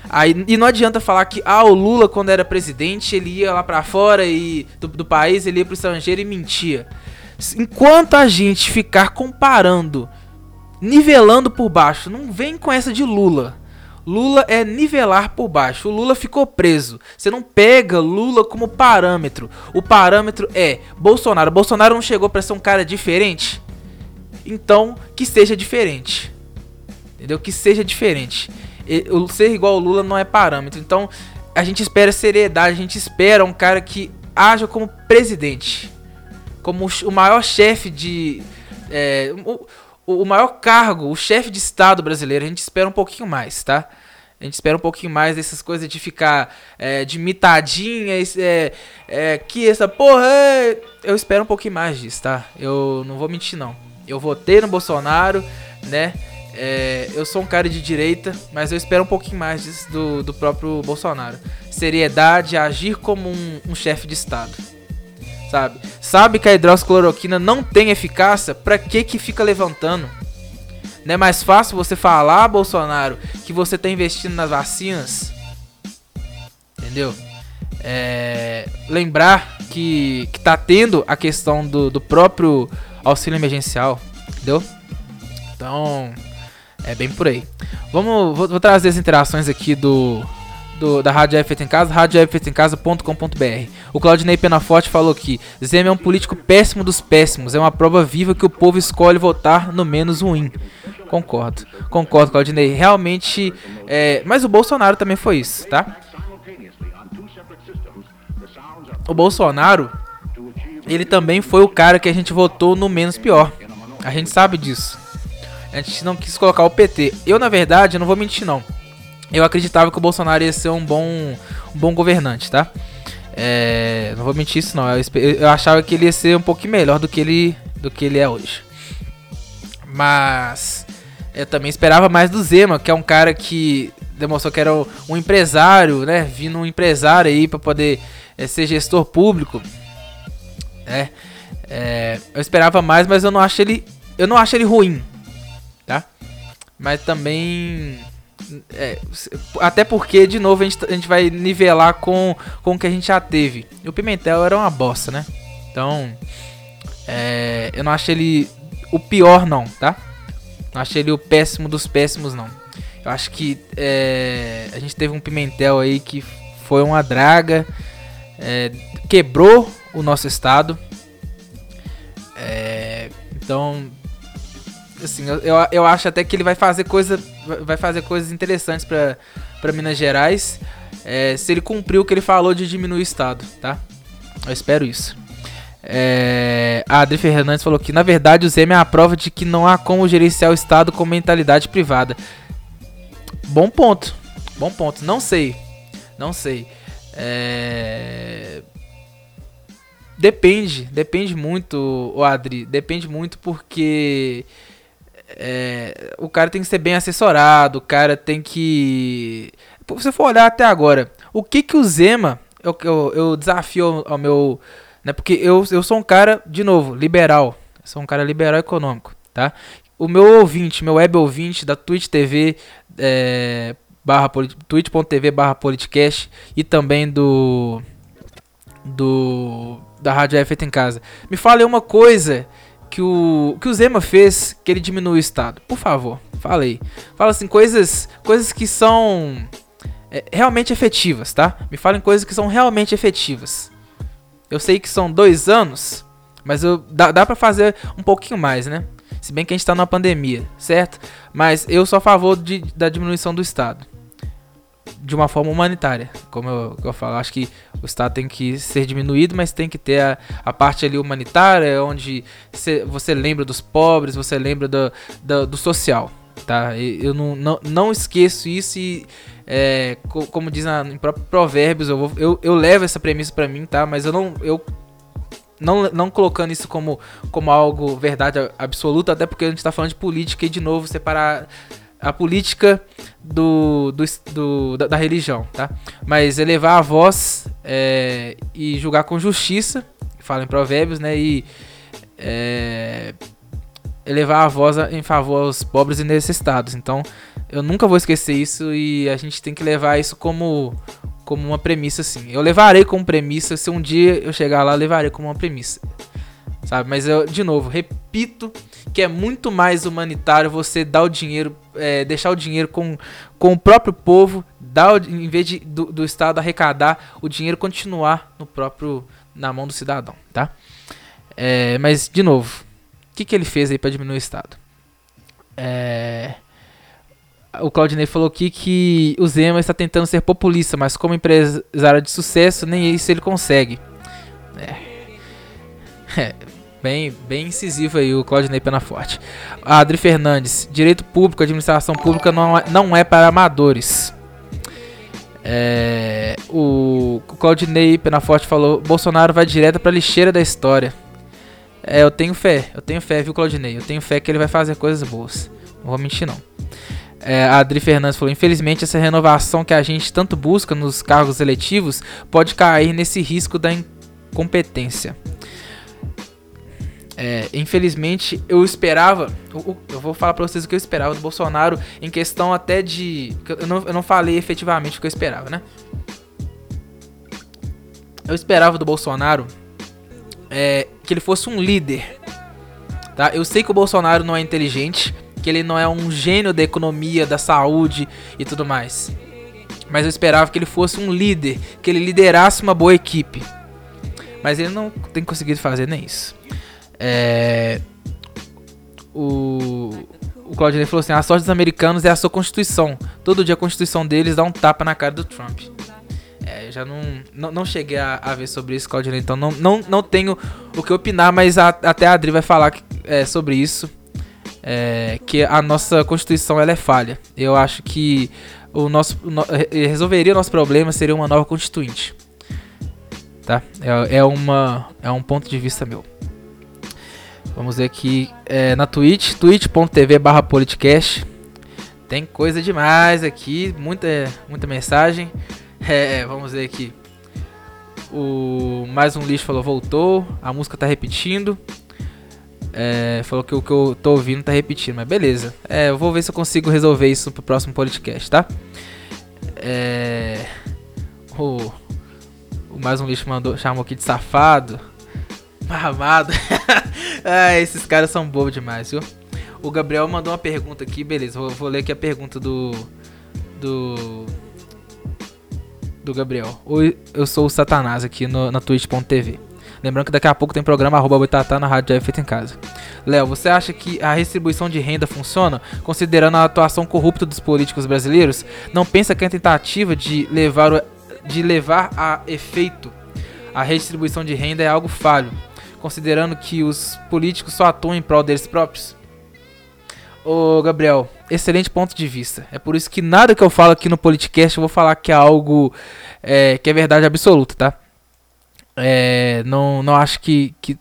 Aí, e não adianta falar que ah, o Lula, quando era presidente, ele ia lá para fora e do, do país, ele ia pro estrangeiro e mentia. Enquanto a gente ficar comparando, nivelando por baixo, não vem com essa de Lula. Lula é nivelar por baixo. O Lula ficou preso. Você não pega Lula como parâmetro. O parâmetro é Bolsonaro. Bolsonaro não chegou para ser um cara diferente? Então, que seja diferente. Entendeu? Que seja diferente ser igual ao Lula não é parâmetro. Então a gente espera seriedade, a gente espera um cara que haja como presidente, como o maior chefe de. É, o, o maior cargo, o chefe de Estado brasileiro. A gente espera um pouquinho mais, tá? A gente espera um pouquinho mais dessas coisas de ficar é, de mitadinha, é, é, que essa porra. É... Eu espero um pouquinho mais disso, tá? Eu não vou mentir, não. Eu votei no Bolsonaro, né? É, eu sou um cara de direita, mas eu espero um pouquinho mais disso do, do próprio Bolsonaro. Seriedade, agir como um, um chefe de Estado. Sabe? Sabe que a hidroxicloroquina não tem eficácia? Pra que que fica levantando? Não é mais fácil você falar, Bolsonaro, que você tá investindo nas vacinas? Entendeu? É, lembrar que, que tá tendo a questão do, do próprio auxílio emergencial. Entendeu? Então, é bem por aí. Vamos, vou, vou trazer as interações aqui do do, da Rádio F em Casa, radiofeitoemcasa.com.br. O Claudinei Penaforte falou que Zema é um político péssimo dos péssimos, é uma prova viva que o povo escolhe votar no menos ruim. Concordo, concordo, Claudinei. Realmente, é, mas o Bolsonaro também foi isso, tá? O Bolsonaro, ele também foi o cara que a gente votou no menos pior. A gente sabe disso. A gente não quis colocar o PT. Eu, na verdade, não vou mentir não. Eu acreditava que o Bolsonaro ia ser um bom, um bom governante, tá? É, não vou mentir isso não. Eu, eu, achava que ele ia ser um pouquinho melhor do que ele, do que ele é hoje. Mas eu também esperava mais do Zema, que é um cara que demonstrou que era um empresário, né? Vindo um empresário aí para poder é, ser gestor público. É, é, eu esperava mais, mas eu não acho ele, eu não acho ele ruim, tá? Mas também é, até porque, de novo, a gente, a gente vai nivelar com, com o que a gente já teve. E o Pimentel era uma bosta, né? Então, é, eu não acho ele o pior, não, tá? Não acho ele o péssimo dos péssimos, não. Eu acho que é, a gente teve um Pimentel aí que foi uma draga, é, quebrou o nosso estado. É, então, assim, eu, eu acho até que ele vai fazer coisa, vai fazer coisas interessantes para Minas Gerais, é, se ele cumprir o que ele falou de diminuir o estado, tá? Eu espero isso. É, a Adri Fernandes falou que na verdade o Zema é a prova de que não há como gerenciar o estado com mentalidade privada. Bom ponto, bom ponto. Não sei, não sei. É... Depende, depende muito, o Adri. Depende muito porque é, o cara tem que ser bem assessorado, o cara tem que. Se você for olhar até agora, o que que o Zema. Eu, eu, eu desafio ao meu. Né, porque eu, eu sou um cara, de novo, liberal. sou um cara liberal econômico, tá? O meu ouvinte, meu web ouvinte da Twitch TV, é, barra, twitch.tv barra politicast e também do. do da Rádio F em Casa. Me fale uma coisa que o que o Zema fez que ele diminui o Estado. Por favor, falei. Fala assim, coisas, coisas que são é, realmente efetivas, tá? Me falem coisas que são realmente efetivas. Eu sei que são dois anos, mas eu, dá, dá pra fazer um pouquinho mais, né? Se bem que a gente tá numa pandemia, certo? Mas eu sou a favor de, da diminuição do Estado de uma forma humanitária. Como eu, eu falo, acho que o Estado tem que ser diminuído, mas tem que ter a, a parte ali humanitária, onde cê, você lembra dos pobres, você lembra do, do, do social. Tá? Eu não, não, não esqueço isso e, é, co, como diz na, em próprio Provérbios, eu, vou, eu, eu levo essa premissa para mim, tá? Mas eu não. Eu, não, não colocando isso como, como algo verdade absoluta, até porque a gente está falando de política e de novo separar a política do, do, do da, da, religião, tá? Mas elevar a voz é, e julgar com justiça, fala em provérbios, né? E é, elevar a voz em favor aos pobres e necessitados. Então, eu nunca vou esquecer isso e a gente tem que levar isso como como uma premissa, assim. Eu levarei como premissa, se um dia eu chegar lá, levarei como uma premissa sabe? Mas eu, de novo, repito que é muito mais humanitário você dar o dinheiro, é, deixar o dinheiro com, com o próprio povo, dar o, em vez de, do, do Estado arrecadar, o dinheiro continuar no próprio na mão do cidadão, tá? É, mas de novo, o que, que ele fez aí para diminuir o Estado? É, o Claudinei falou aqui que o Zema está tentando ser populista, mas como empresário de sucesso, nem isso ele consegue. É. É, Bem, bem incisivo aí o Claudinei Penaforte. Adri Fernandes, direito público, administração pública não é, não é para amadores. É, o Claudinei Penaforte falou: Bolsonaro vai direto para lixeira da história. É, eu tenho fé, eu tenho fé, viu, Claudinei? Eu tenho fé que ele vai fazer coisas boas. Não vou mentir, não. É, a Adri Fernandes falou: infelizmente, essa renovação que a gente tanto busca nos cargos eletivos pode cair nesse risco da incompetência. É, infelizmente, eu esperava. Eu, eu, vou falar pra vocês o que eu esperava do Bolsonaro em questão até de. Eu não, eu não falei efetivamente o que eu esperava, né? Eu esperava do Bolsonaro é, que ele fosse um líder. Tá? Eu sei que o Bolsonaro não é inteligente, que ele não é um gênio da economia, da saúde e tudo mais. Mas eu esperava que ele fosse um líder, que ele liderasse uma boa equipe. Mas ele não tem conseguido fazer nem isso. É... O, o Claudinei falou assim: a sorte dos americanos é a sua constituição. Todo dia a constituição deles dá um tapa na cara do Trump. É, já não, não, não cheguei a, a, ver sobre isso, Claudinei, então não, não, não tenho o que opinar, mas a, até a Adri vai falar que, é, sobre isso. É, que a nossa constituição ela é falha. Eu acho que o nosso no, resolveria o nosso problema seria uma nova constituinte. Tá? É, é, uma, é um ponto de vista meu. Vamos ver aqui é, na Twitch, twitch.tv barra politicast. Tem coisa demais aqui, muita, muita mensagem. É, vamos ver aqui. O mais um lixo falou voltou, a música tá repetindo. É, falou que o que eu tô ouvindo tá repetindo, mas beleza. É, eu vou ver se eu consigo resolver isso pro próximo podcast, tá? É, o, o mais um lixo mandou, chamou aqui de safado. Amado. ah, [laughs] esses caras são bobos demais, viu? O Gabriel mandou uma pergunta aqui, beleza. Vou, vou ler aqui a pergunta do. Do. Do Gabriel. Oi, eu sou o Satanás aqui no, na Twitch.tv. Lembrando que daqui a pouco tem programa arroba Boitatá na rádio é feito em casa. Léo, você acha que a redistribuição de renda funciona, considerando a atuação corrupta dos políticos brasileiros? Não pensa que a tentativa de levar, de levar a efeito a redistribuição de renda é algo falho, considerando que os políticos só atuam em prol deles próprios? Ô Gabriel, excelente ponto de vista. É por isso que nada que eu falo aqui no podcast eu vou falar que é algo é, que é verdade absoluta, tá? É, não, não acho que, que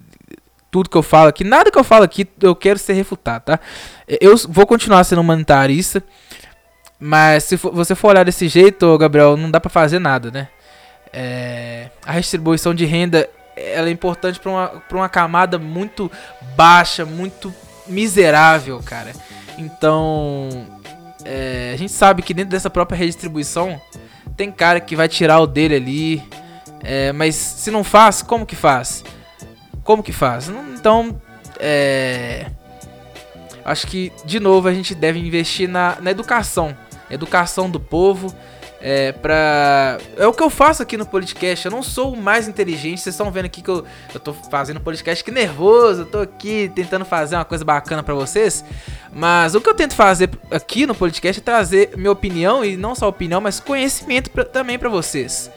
tudo que eu falo aqui, nada que eu falo aqui eu quero ser refutado, tá? Eu vou continuar sendo humanitarista, mas se for, você for olhar desse jeito, Gabriel, não dá para fazer nada, né? É, a distribuição de renda ela é importante para uma, uma camada muito baixa, muito miserável, cara. Então, é, a gente sabe que dentro dessa própria redistribuição tem cara que vai tirar o dele ali, é, mas se não faz, como que faz? Como que faz? Então, é, acho que de novo a gente deve investir na, na educação, educação do povo é, pra... É o que eu faço aqui no podcast. Eu não sou o mais inteligente. Vocês estão vendo aqui que eu, eu tô fazendo podcast que nervoso. Eu tô aqui tentando fazer uma coisa bacana para vocês. Mas o que eu tento fazer aqui no podcast é trazer minha opinião. E não só opinião, mas conhecimento pra, também para vocês.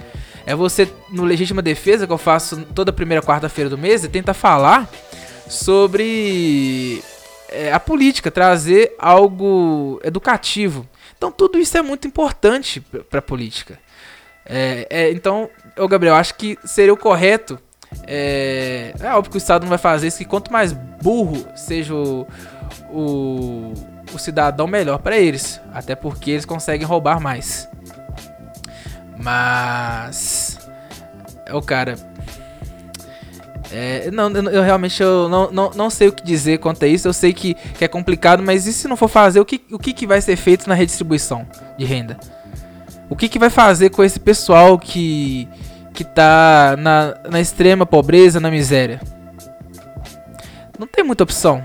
É você, no Legítima Defesa, que eu faço toda primeira quarta-feira do mês, e tenta falar sobre é, a política, trazer algo educativo. Então tudo isso é muito importante para a política. É, é, então, ô Gabriel, acho que seria o correto. É, é, óbvio que o Estado não vai fazer isso, que quanto mais burro seja o, o, o cidadão, melhor para eles. Até porque eles conseguem roubar mais. Mas. O cara. É, não, eu, realmente eu não, não, não sei o que dizer quanto a isso. Eu sei que, que é complicado, mas e se não for fazer, o que, o que, que vai ser feito na redistribuição de renda? O que, que vai fazer com esse pessoal que, que tá na, na extrema pobreza, na miséria? Não tem muita opção.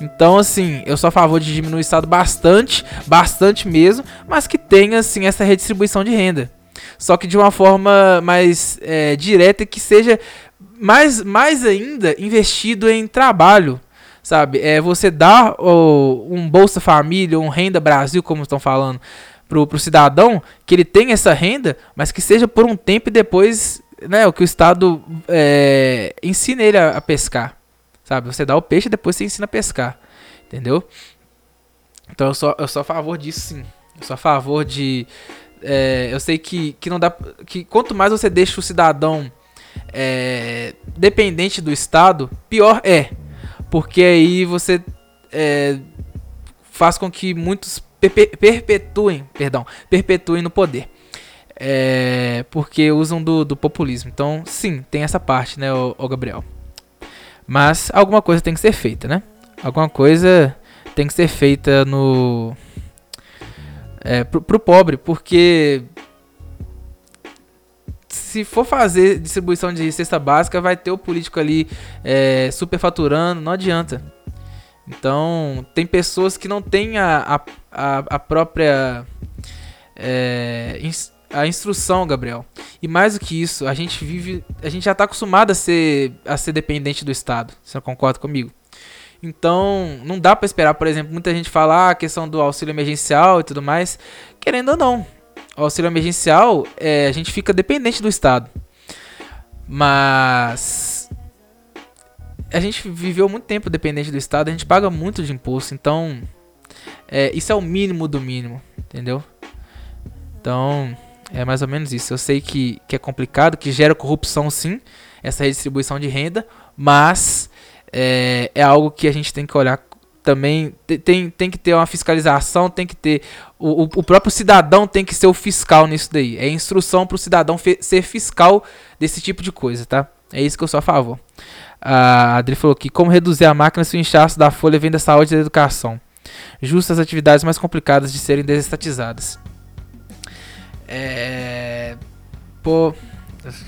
Então, assim, eu sou a favor de diminuir o Estado bastante, bastante mesmo, mas que tenha, assim, essa redistribuição de renda. Só que de uma forma mais é, direta que seja mais, mais ainda investido em trabalho, sabe? É você dar oh, um Bolsa Família, um Renda Brasil, como estão falando, pro, pro cidadão, que ele tenha essa renda, mas que seja por um tempo e depois, né, o que o Estado é, ensina ele a, a pescar, sabe? Você dá o peixe e depois você ensina a pescar, entendeu? Então eu sou, eu sou a favor disso sim. Eu sou a favor de. É, eu sei que, que não dá. Que quanto mais você deixa o cidadão é, dependente do Estado, pior é. Porque aí você é, faz com que muitos perpetuem, perdão, perpetuem no poder. É, porque usam do, do, populismo. Então, sim, tem essa parte, né, o, o Gabriel. Mas alguma coisa tem que ser feita, né? Alguma coisa tem que ser feita no. É, pro, pro pobre, porque se for fazer distribuição de cesta básica, vai ter o político ali é, superfaturando, não adianta. Então, tem pessoas que não têm a, a, a própria é, a instrução, Gabriel. E mais do que isso, a gente vive, a gente já está acostumado a ser, a ser dependente do Estado. Você concorda comigo? Então, não dá para esperar, por exemplo, muita gente falar ah, a questão do auxílio emergencial e tudo mais. Querendo ou não, o auxílio emergencial, é, a gente fica dependente do Estado. Mas a gente viveu muito tempo dependente do Estado, a gente paga muito de imposto, então é, isso é o mínimo do mínimo, entendeu? Então, é mais ou menos isso. Eu sei que, que é complicado, que gera corrupção sim, essa redistribuição de renda, mas é, é algo que a gente tem que olhar também. Tem, tem que ter uma fiscalização, tem que ter. O, o próprio cidadão tem que ser o fiscal nisso daí. É instrução para o cidadão ser fiscal desse tipo de coisa, tá? É isso que eu sou a favor. A Adri falou que como reduzir a máquina se o inchaço da folha vem da saúde e da educação. Justas atividades mais complicadas de serem desestatizadas. É. Pô,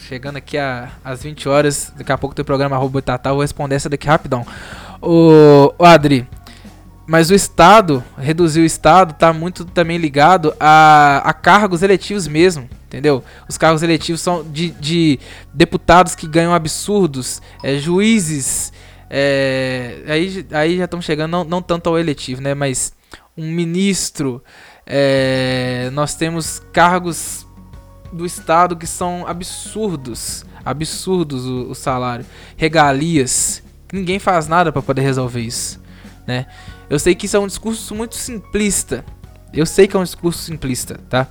chegando aqui às 20 horas, daqui a pouco tem o programa Robô Tatal, vou responder essa daqui rapidão. O, o Adri, mas o Estado, reduzir o Estado, tá muito também ligado a, a cargos eletivos mesmo, entendeu? Os cargos eletivos são de, de deputados que ganham absurdos, é, juízes, é, aí, aí já estamos chegando, não, não tanto ao eletivo, né? Mas um ministro, é, nós temos cargos do Estado que são absurdos. Absurdos o, o salário. Regalias. Ninguém faz nada para poder resolver isso. Né? Eu sei que isso é um discurso muito simplista. Eu sei que é um discurso simplista, tá?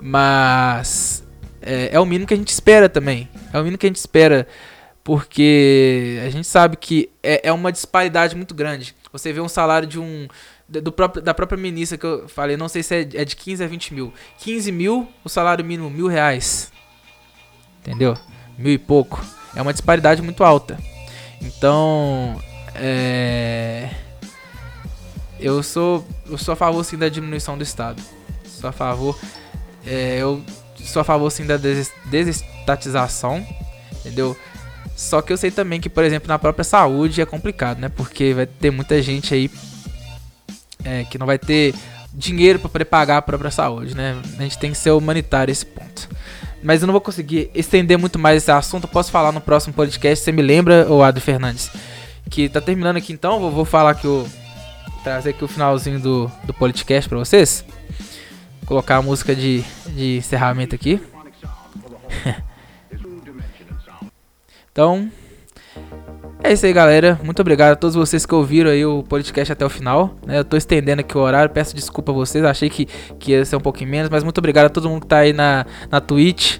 Mas é, é o mínimo que a gente espera também. É o mínimo que a gente espera. Porque a gente sabe que é, é uma disparidade muito grande. Você vê um salário de um do próprio, da própria ministra que eu falei, não sei se é, é de 15 a 20 mil. 15 mil, o salário mínimo mil reais. Entendeu? Mil e pouco. É uma disparidade muito alta. Então, é... Eu sou, eu sou a favor sim da diminuição do Estado. Sou a favor. É, eu sou a favor sim da des desestatização. Entendeu? Só que eu sei também que, por exemplo, na própria saúde é complicado, né? Porque vai ter muita gente aí é, que não vai ter dinheiro para poder pagar a própria saúde, né? A gente tem que ser humanitário esse ponto. Mas eu não vou conseguir estender muito mais esse assunto. Eu posso falar no próximo podcast. Você me lembra, o Adri Fernandes? Que tá terminando aqui então. Vou, vou falar que o. Trazer aqui o finalzinho do, do podcast pra vocês. Vou colocar a música de, de encerramento aqui. [laughs] então, é isso aí, galera. Muito obrigado a todos vocês que ouviram aí o podcast até o final. Né? Eu tô estendendo aqui o horário, peço desculpa a vocês. Achei que, que ia ser um pouquinho menos, mas muito obrigado a todo mundo que tá aí na, na Twitch.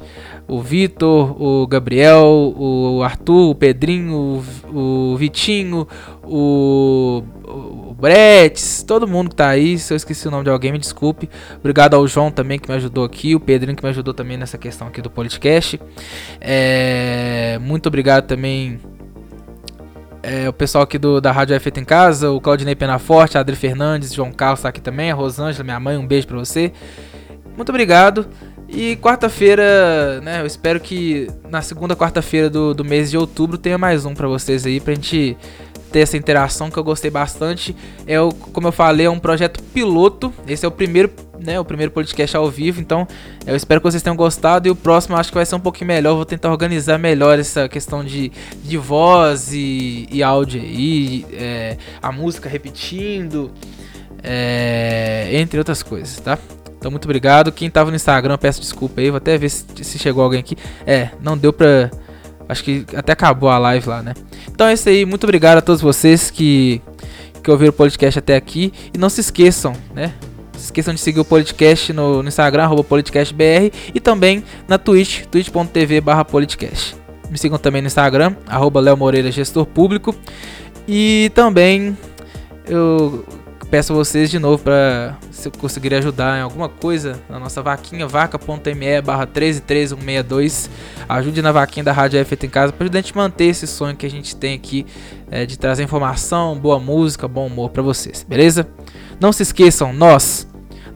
O Vitor, o Gabriel, o Arthur, o Pedrinho, o, o Vitinho, o, o Bretes, todo mundo que tá aí. Se eu esqueci o nome de alguém, me desculpe. Obrigado ao João também que me ajudou aqui, o Pedrinho que me ajudou também nessa questão aqui do podcast. É, muito obrigado também é, o pessoal aqui do, da Rádio Feita em Casa, o Claudinei Penaforte, a Adri Fernandes, João Carlos tá aqui também, a Rosângela, minha mãe, um beijo pra você. Muito obrigado. E quarta-feira, né, eu espero que na segunda quarta-feira do, do mês de outubro tenha mais um para vocês aí, pra gente ter essa interação que eu gostei bastante. É o, como eu falei, é um projeto piloto. Esse é o primeiro, né, o primeiro podcast ao vivo. Então, eu espero que vocês tenham gostado e o próximo acho que vai ser um pouquinho melhor. vou tentar organizar melhor essa questão de, de voz e, e áudio aí, é, a música repetindo, é, entre outras coisas, tá? Então, muito obrigado. Quem tava no Instagram, peço desculpa aí. Vou até ver se, se chegou alguém aqui. É, não deu pra Acho que até acabou a live lá, né? Então é isso aí. Muito obrigado a todos vocês que, que ouviram o podcast até aqui. E não se esqueçam, né? Não se esqueçam de seguir o podcast no, no Instagram, arroba politicastbr. E também na Twitch, twitch.tv barra. Me sigam também no Instagram, arroba Léo Moreira, gestor público. E também eu peço a vocês de novo para se conseguirem ajudar em alguma coisa na nossa vaquinha, vaca.me barra 133162. Ajude na vaquinha da Rádio F em casa para ajudar a gente manter esse sonho que a gente tem aqui é, de trazer informação, boa música, bom humor para vocês, beleza? Não se esqueçam, nós,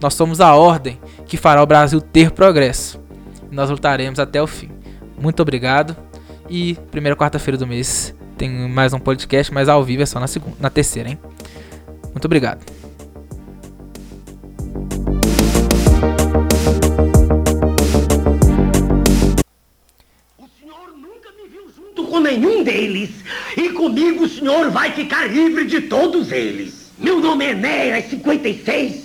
nós somos a ordem que fará o Brasil ter progresso. Nós lutaremos até o fim. Muito obrigado e primeira quarta-feira do mês tem mais um podcast, mas ao vivo é só na segunda, na terceira, hein? Muito obrigado. O senhor nunca me viu junto com nenhum deles. E comigo o senhor vai ficar livre de todos eles. Meu nome é Enéas 56.